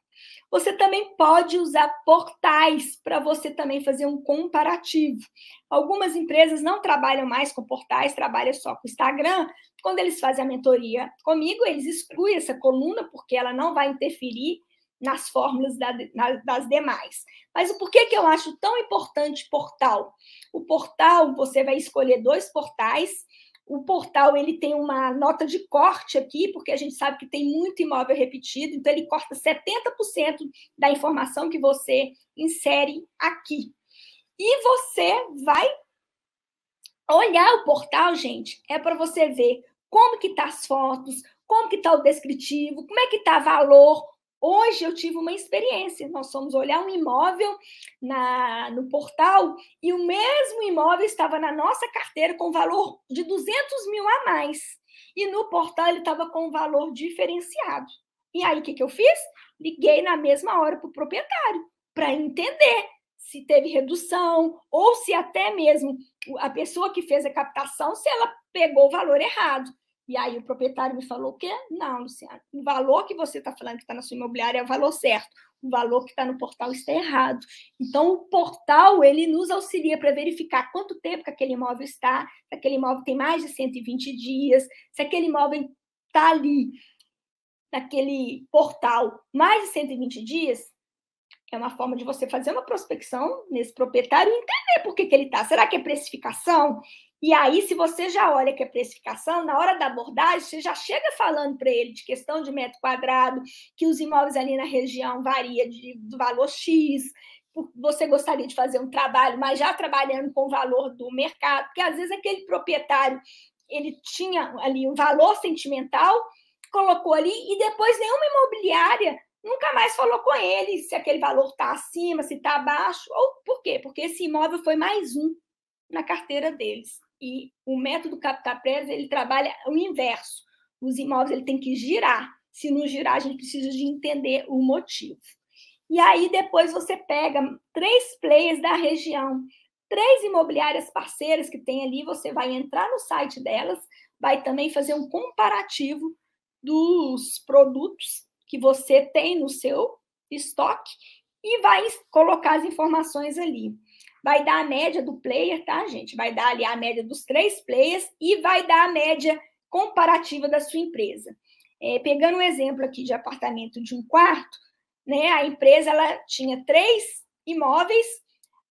Você também pode usar portais para você também fazer um comparativo. Algumas empresas não trabalham mais com portais, trabalham só com Instagram. Quando eles fazem a mentoria comigo, eles excluem essa coluna, porque ela não vai interferir nas fórmulas da, na, das demais. Mas o porquê que eu acho tão importante portal? O portal, você vai escolher dois portais o portal ele tem uma nota de corte aqui, porque a gente sabe que tem muito imóvel repetido, então ele corta 70% da informação que você insere aqui. E você vai olhar o portal, gente, é para você ver como que tá as fotos, como que tá o descritivo, como é que tá valor, Hoje eu tive uma experiência. Nós fomos olhar um imóvel na, no portal e o mesmo imóvel estava na nossa carteira com valor de 200 mil a mais. E no portal ele estava com um valor diferenciado. E aí o que, que eu fiz? Liguei na mesma hora para o proprietário para entender se teve redução ou se até mesmo a pessoa que fez a captação, se ela pegou o valor errado. E aí o proprietário me falou o quê? Não, Luciana, o valor que você está falando que está na sua imobiliária é o valor certo. O valor que está no portal está errado. Então, o portal, ele nos auxilia para verificar quanto tempo que aquele imóvel está, se aquele imóvel tem mais de 120 dias, se aquele imóvel está ali, naquele portal, mais de 120 dias, é uma forma de você fazer uma prospecção nesse proprietário e entender por que, que ele está. Será que é precificação? E aí, se você já olha que é precificação, na hora da abordagem, você já chega falando para ele de questão de metro quadrado, que os imóveis ali na região varia de, do valor X, você gostaria de fazer um trabalho, mas já trabalhando com o valor do mercado, porque às vezes aquele proprietário ele tinha ali um valor sentimental, colocou ali, e depois nenhuma imobiliária nunca mais falou com ele se aquele valor está acima, se está abaixo, ou por quê? Porque esse imóvel foi mais um na carteira deles. E o método Captar Prédios, ele trabalha o inverso. Os imóveis ele tem que girar. Se não girar, a gente precisa de entender o motivo. E aí depois você pega três players da região, três imobiliárias parceiras que tem ali, você vai entrar no site delas, vai também fazer um comparativo dos produtos que você tem no seu estoque e vai colocar as informações ali. Vai dar a média do player, tá, gente? Vai dar ali a média dos três players e vai dar a média comparativa da sua empresa. É, pegando um exemplo aqui de apartamento de um quarto, né? A empresa ela tinha três imóveis.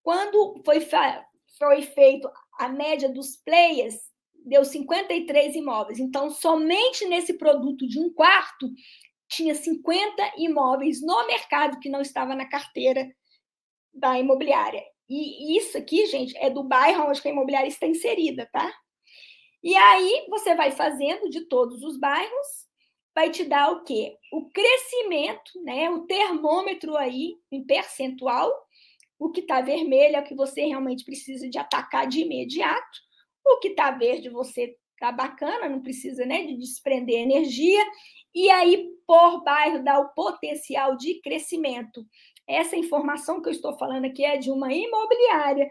Quando foi, foi feito a média dos players, deu 53 imóveis. Então, somente nesse produto de um quarto, tinha 50 imóveis no mercado que não estava na carteira da imobiliária. E isso aqui, gente, é do bairro onde a imobiliária está inserida, tá? E aí você vai fazendo de todos os bairros, vai te dar o quê? O crescimento, né? O termômetro aí em percentual. O que está vermelho é o que você realmente precisa de atacar de imediato. O que está verde você tá bacana, não precisa né, de desprender energia. E aí, por bairro, dá o potencial de crescimento. Essa informação que eu estou falando aqui é de uma imobiliária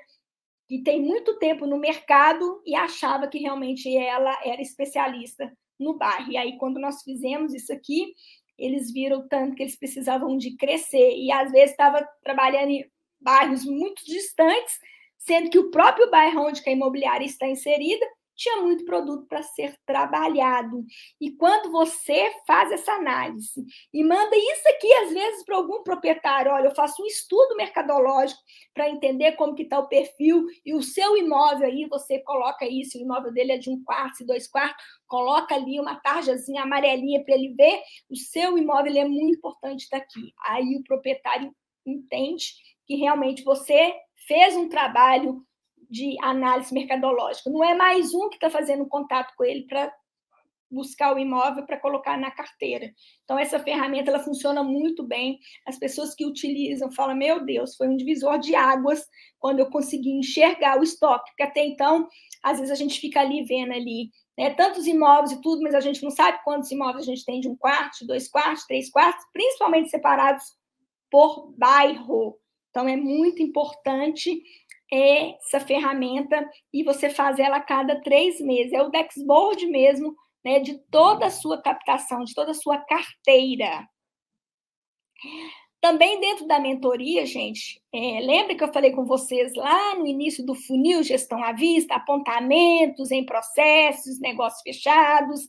que tem muito tempo no mercado e achava que realmente ela era especialista no bairro. E aí, quando nós fizemos isso aqui, eles viram tanto que eles precisavam de crescer e às vezes estava trabalhando em bairros muito distantes, sendo que o próprio bairro onde a imobiliária está inserida tinha muito produto para ser trabalhado. E quando você faz essa análise e manda isso aqui, às vezes, para algum proprietário, olha, eu faço um estudo mercadológico para entender como que está o perfil e o seu imóvel aí, você coloca isso, o imóvel dele é de um quarto dois quartos, coloca ali uma tarjazinha amarelinha para ele ver, o seu imóvel é muito importante estar aqui. Aí o proprietário entende que realmente você fez um trabalho de análise mercadológica. Não é mais um que está fazendo contato com ele para buscar o imóvel para colocar na carteira. Então essa ferramenta ela funciona muito bem. As pessoas que utilizam falam: "Meu Deus, foi um divisor de águas quando eu consegui enxergar o estoque". Porque até então, às vezes a gente fica ali vendo ali, né, tantos imóveis e tudo, mas a gente não sabe quantos imóveis a gente tem de um quarto, dois quartos, três quartos, principalmente separados por bairro. Então é muito importante essa ferramenta e você faz ela a cada três meses. É o dashboard mesmo, né, de toda a sua captação, de toda a sua carteira. Também dentro da mentoria, gente, é, lembra que eu falei com vocês lá no início do funil gestão à vista, apontamentos em processos, negócios fechados.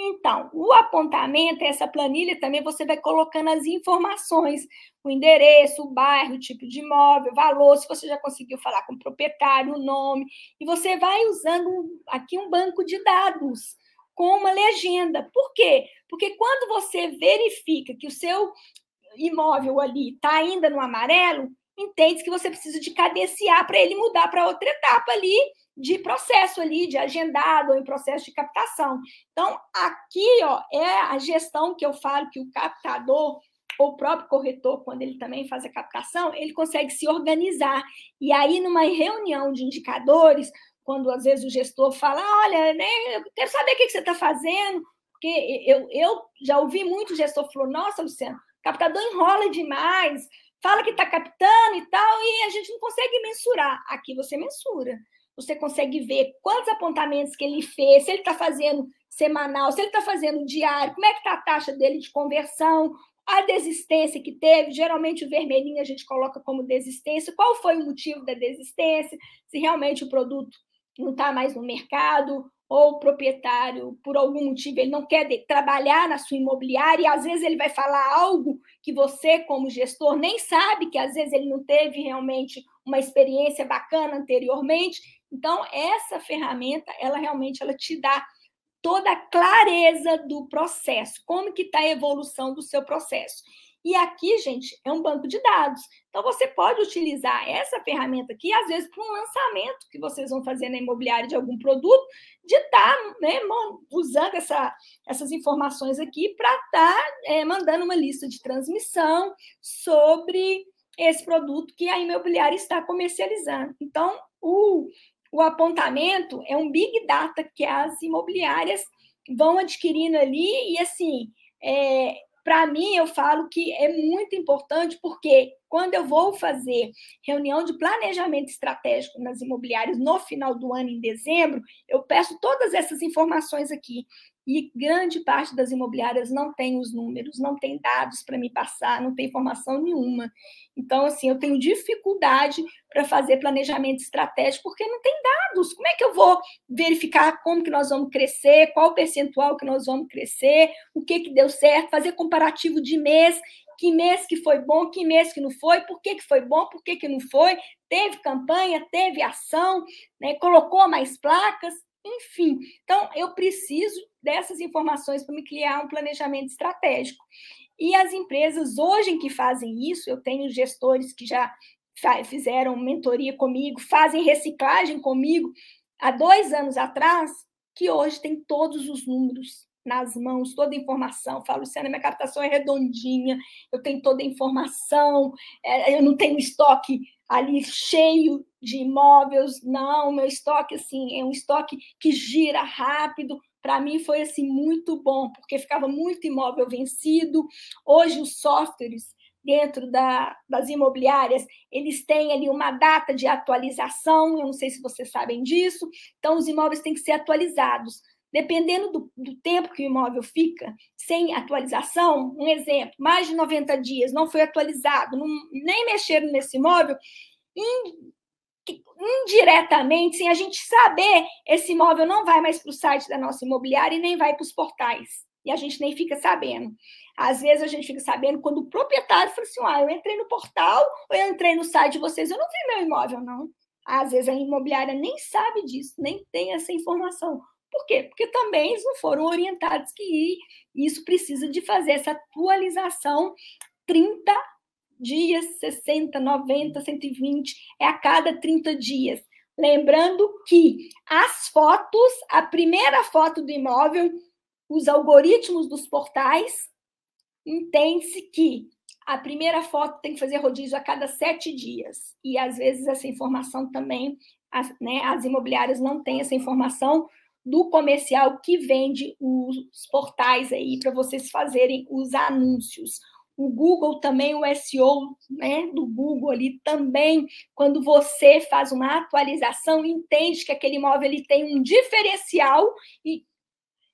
Então, o apontamento, essa planilha também você vai colocando as informações, o endereço, o bairro, o tipo de imóvel, valor, se você já conseguiu falar com o proprietário, o nome, e você vai usando aqui um banco de dados com uma legenda. Por quê? Porque quando você verifica que o seu imóvel ali está ainda no amarelo, entende que você precisa de cadenciar para ele mudar para outra etapa ali de processo ali, de agendado ou em processo de captação. Então, aqui ó, é a gestão que eu falo que o captador ou o próprio corretor, quando ele também faz a captação, ele consegue se organizar. E aí, numa reunião de indicadores, quando às vezes o gestor fala, olha, né, eu quero saber o que você está fazendo, porque eu, eu já ouvi muito gestor falou, nossa, Luciano, captador enrola demais, fala que está captando e tal, e a gente não consegue mensurar. Aqui você mensura você consegue ver quantos apontamentos que ele fez, se ele está fazendo semanal, se ele está fazendo diário, como é que está a taxa dele de conversão, a desistência que teve, geralmente o vermelhinho a gente coloca como desistência, qual foi o motivo da desistência, se realmente o produto não está mais no mercado, ou o proprietário, por algum motivo, ele não quer trabalhar na sua imobiliária, e às vezes ele vai falar algo que você, como gestor, nem sabe, que às vezes ele não teve realmente uma experiência bacana anteriormente, então, essa ferramenta, ela realmente ela te dá toda a clareza do processo, como que está a evolução do seu processo. E aqui, gente, é um banco de dados. Então, você pode utilizar essa ferramenta aqui, às vezes, para um lançamento que vocês vão fazer na imobiliária de algum produto, de estar tá, né, usando essa, essas informações aqui para estar tá, é, mandando uma lista de transmissão sobre esse produto que a imobiliária está comercializando. Então, o o apontamento é um big data que as imobiliárias vão adquirindo ali, e assim, é, para mim, eu falo que é muito importante, porque quando eu vou fazer reunião de planejamento estratégico nas imobiliárias no final do ano, em dezembro, eu peço todas essas informações aqui e grande parte das imobiliárias não tem os números, não tem dados para me passar, não tem informação nenhuma. Então, assim, eu tenho dificuldade para fazer planejamento estratégico porque não tem dados. Como é que eu vou verificar como que nós vamos crescer, qual o percentual que nós vamos crescer, o que que deu certo, fazer comparativo de mês, que mês que foi bom, que mês que não foi, por que, que foi bom, por que, que não foi, teve campanha, teve ação, né, colocou mais placas, enfim. Então, eu preciso dessas informações para me criar um planejamento estratégico. E as empresas hoje que fazem isso, eu tenho gestores que já fizeram mentoria comigo, fazem reciclagem comigo há dois anos atrás, que hoje tem todos os números nas mãos, toda a informação. Falo, Luciana, minha captação é redondinha, eu tenho toda a informação, é, eu não tenho estoque ali cheio de imóveis, não, meu estoque assim é um estoque que gira rápido, para mim foi assim muito bom, porque ficava muito imóvel vencido. Hoje os softwares dentro da, das imobiliárias, eles têm ali uma data de atualização, eu não sei se vocês sabem disso, então os imóveis têm que ser atualizados. Dependendo do, do tempo que o imóvel fica sem atualização, um exemplo, mais de 90 dias, não foi atualizado, não, nem mexeram nesse imóvel, indiretamente, sem a gente saber, esse imóvel não vai mais para o site da nossa imobiliária e nem vai para os portais. E a gente nem fica sabendo. Às vezes a gente fica sabendo quando o proprietário fala assim: ah, eu entrei no portal ou eu entrei no site de vocês, eu não vi meu imóvel, não. Às vezes a imobiliária nem sabe disso, nem tem essa informação. Por quê? Porque também eles não foram orientados que isso precisa de fazer essa atualização 30 dias, 60, 90, 120, é a cada 30 dias. Lembrando que as fotos, a primeira foto do imóvel, os algoritmos dos portais, entende-se que a primeira foto tem que fazer rodízio a cada sete dias. E às vezes essa informação também, as, né, as imobiliárias não têm essa informação do comercial que vende os portais aí para vocês fazerem os anúncios o Google também, o SEO né, do Google ali também, quando você faz uma atualização, entende que aquele imóvel ele tem um diferencial e,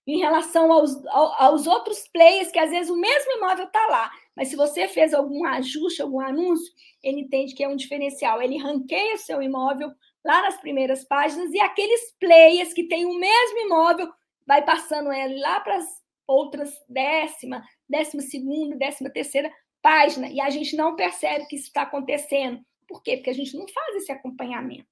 em relação aos, aos outros players, que às vezes o mesmo imóvel está lá, mas se você fez algum ajuste, algum anúncio, ele entende que é um diferencial. Ele ranqueia seu imóvel lá nas primeiras páginas e aqueles players que têm o mesmo imóvel vai passando ele lá para as outras décima, décima segunda, décima terceira página, e a gente não percebe que isso está acontecendo. Por quê? Porque a gente não faz esse acompanhamento.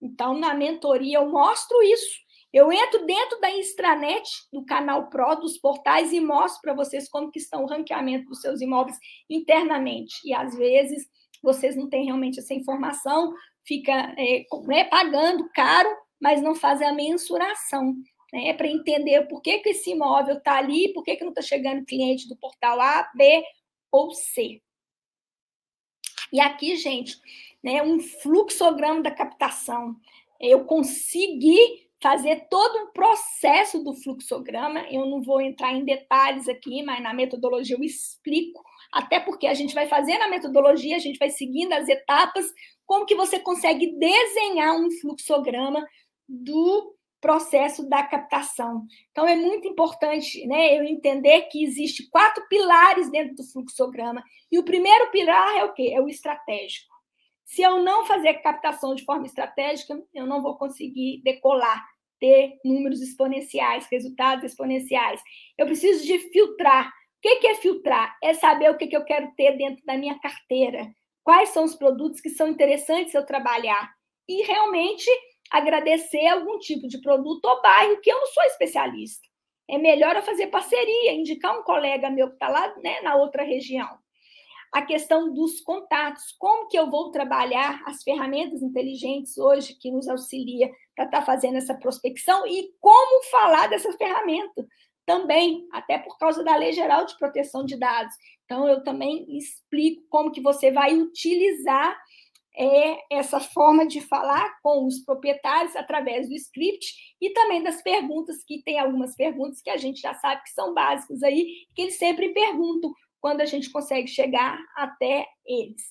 Então, na mentoria, eu mostro isso. Eu entro dentro da intranet do canal Pro, dos portais, e mostro para vocês como que estão o ranqueamento dos seus imóveis internamente. E, às vezes, vocês não têm realmente essa informação, fica é, né, pagando caro, mas não fazem a mensuração né, para entender por que, que esse imóvel está ali, por que, que não está chegando cliente do portal A, B ou C. E aqui, gente, né, um fluxograma da captação. Eu consegui fazer todo um processo do fluxograma. Eu não vou entrar em detalhes aqui, mas na metodologia eu explico, até porque a gente vai fazer na metodologia, a gente vai seguindo as etapas, como que você consegue desenhar um fluxograma do processo da captação. Então, é muito importante né, eu entender que existe quatro pilares dentro do fluxograma. E o primeiro pilar é o quê? É o estratégico. Se eu não fazer captação de forma estratégica, eu não vou conseguir decolar, ter números exponenciais, resultados exponenciais. Eu preciso de filtrar. O que é filtrar? É saber o que eu quero ter dentro da minha carteira. Quais são os produtos que são interessantes eu trabalhar. E realmente agradecer algum tipo de produto ou bairro que eu não sou especialista. É melhor eu fazer parceria, indicar um colega meu que está lá né, na outra região. A questão dos contatos, como que eu vou trabalhar as ferramentas inteligentes hoje que nos auxilia para estar tá fazendo essa prospecção e como falar dessa ferramenta também, até por causa da Lei Geral de Proteção de Dados. Então, eu também explico como que você vai utilizar é essa forma de falar com os proprietários através do script e também das perguntas, que tem algumas perguntas que a gente já sabe que são básicas aí, que eles sempre perguntam quando a gente consegue chegar até eles.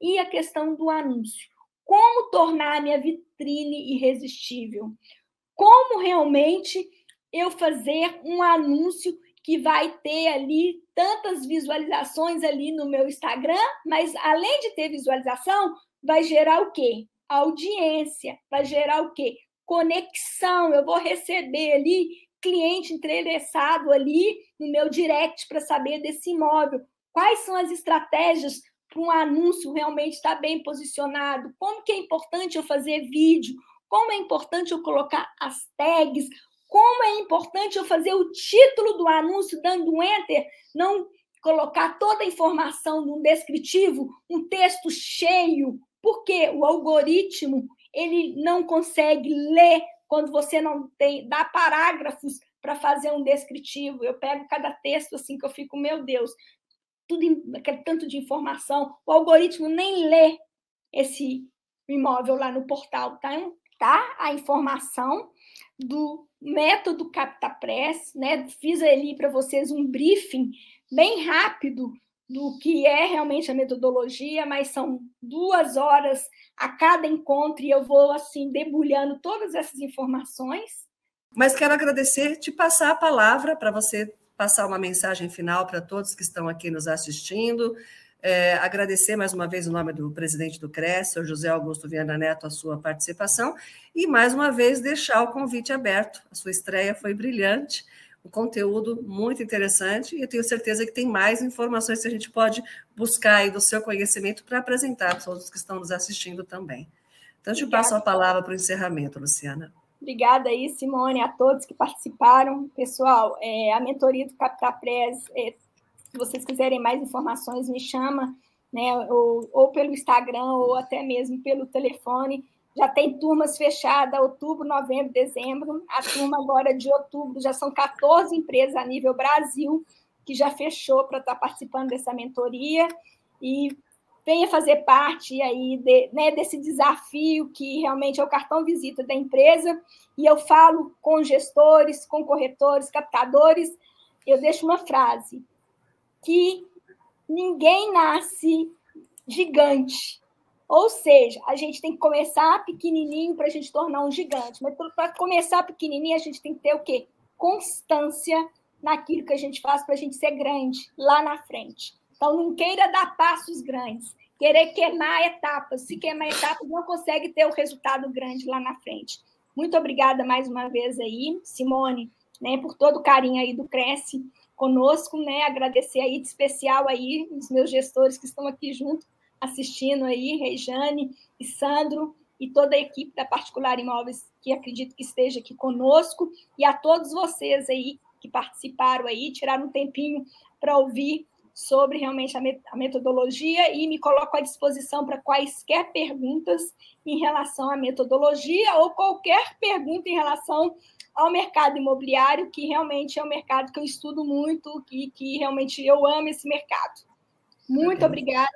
E a questão do anúncio. Como tornar a minha vitrine irresistível? Como realmente eu fazer um anúncio que vai ter ali tantas visualizações ali no meu Instagram, mas além de ter visualização, vai gerar o quê? Audiência, vai gerar o quê? Conexão. Eu vou receber ali cliente interessado ali no meu direct para saber desse imóvel. Quais são as estratégias para um anúncio realmente estar bem posicionado? Como que é importante eu fazer vídeo? Como é importante eu colocar as tags? Como é importante eu fazer o título do anúncio dando um enter, não colocar toda a informação num descritivo, um texto cheio, porque o algoritmo ele não consegue ler quando você não tem dá parágrafos para fazer um descritivo. Eu pego cada texto assim que eu fico, meu Deus, tudo aquele tanto de informação, o algoritmo nem lê esse imóvel lá no portal, tá? Tá a informação do método CaptaPress, né? Fiz ali para vocês um briefing bem rápido do que é realmente a metodologia, mas são duas horas a cada encontro e eu vou assim debulhando todas essas informações. Mas quero agradecer, te passar a palavra para você passar uma mensagem final para todos que estão aqui nos assistindo. É, agradecer mais uma vez o nome do presidente do CRES, o José Augusto Viana Neto, a sua participação, e mais uma vez deixar o convite aberto. A sua estreia foi brilhante um conteúdo muito interessante e eu tenho certeza que tem mais informações que a gente pode buscar aí do seu conhecimento para apresentar para todos que estão nos assistindo também. Então, eu te passo a palavra para o encerramento, Luciana. Obrigada aí, Simone, a todos que participaram. Pessoal, é, a mentoria do CaptaPress, é, se vocês quiserem mais informações, me chama, né, ou, ou pelo Instagram, ou até mesmo pelo telefone já tem turmas fechadas, outubro, novembro, dezembro. A turma agora de outubro já são 14 empresas a nível Brasil que já fechou para estar tá participando dessa mentoria. E venha fazer parte aí de, né, desse desafio que realmente é o cartão visita da empresa. E eu falo com gestores, com corretores, captadores. Eu deixo uma frase que ninguém nasce gigante ou seja, a gente tem que começar pequenininho para a gente tornar um gigante. Mas para começar pequenininho, a gente tem que ter o quê? Constância naquilo que a gente faz para a gente ser grande lá na frente. Então, não queira dar passos grandes, querer queimar etapas. Se queimar etapas, não consegue ter o resultado grande lá na frente. Muito obrigada mais uma vez aí, Simone, né, por todo o carinho aí do Cresce conosco, né? Agradecer aí de especial aí os meus gestores que estão aqui junto assistindo aí, Rejane e Sandro e toda a equipe da Particular Imóveis que acredito que esteja aqui conosco e a todos vocês aí que participaram aí, tiraram um tempinho para ouvir sobre realmente a metodologia e me coloco à disposição para quaisquer perguntas em relação à metodologia ou qualquer pergunta em relação ao mercado imobiliário, que realmente é um mercado que eu estudo muito e que realmente eu amo esse mercado. Muito obrigada.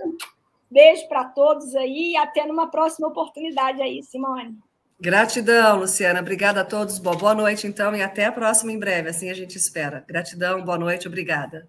Beijo para todos aí e até numa próxima oportunidade aí, Simone. Gratidão, Luciana. Obrigada a todos. Boa noite, então, e até a próxima em breve, assim a gente espera. Gratidão, boa noite, obrigada.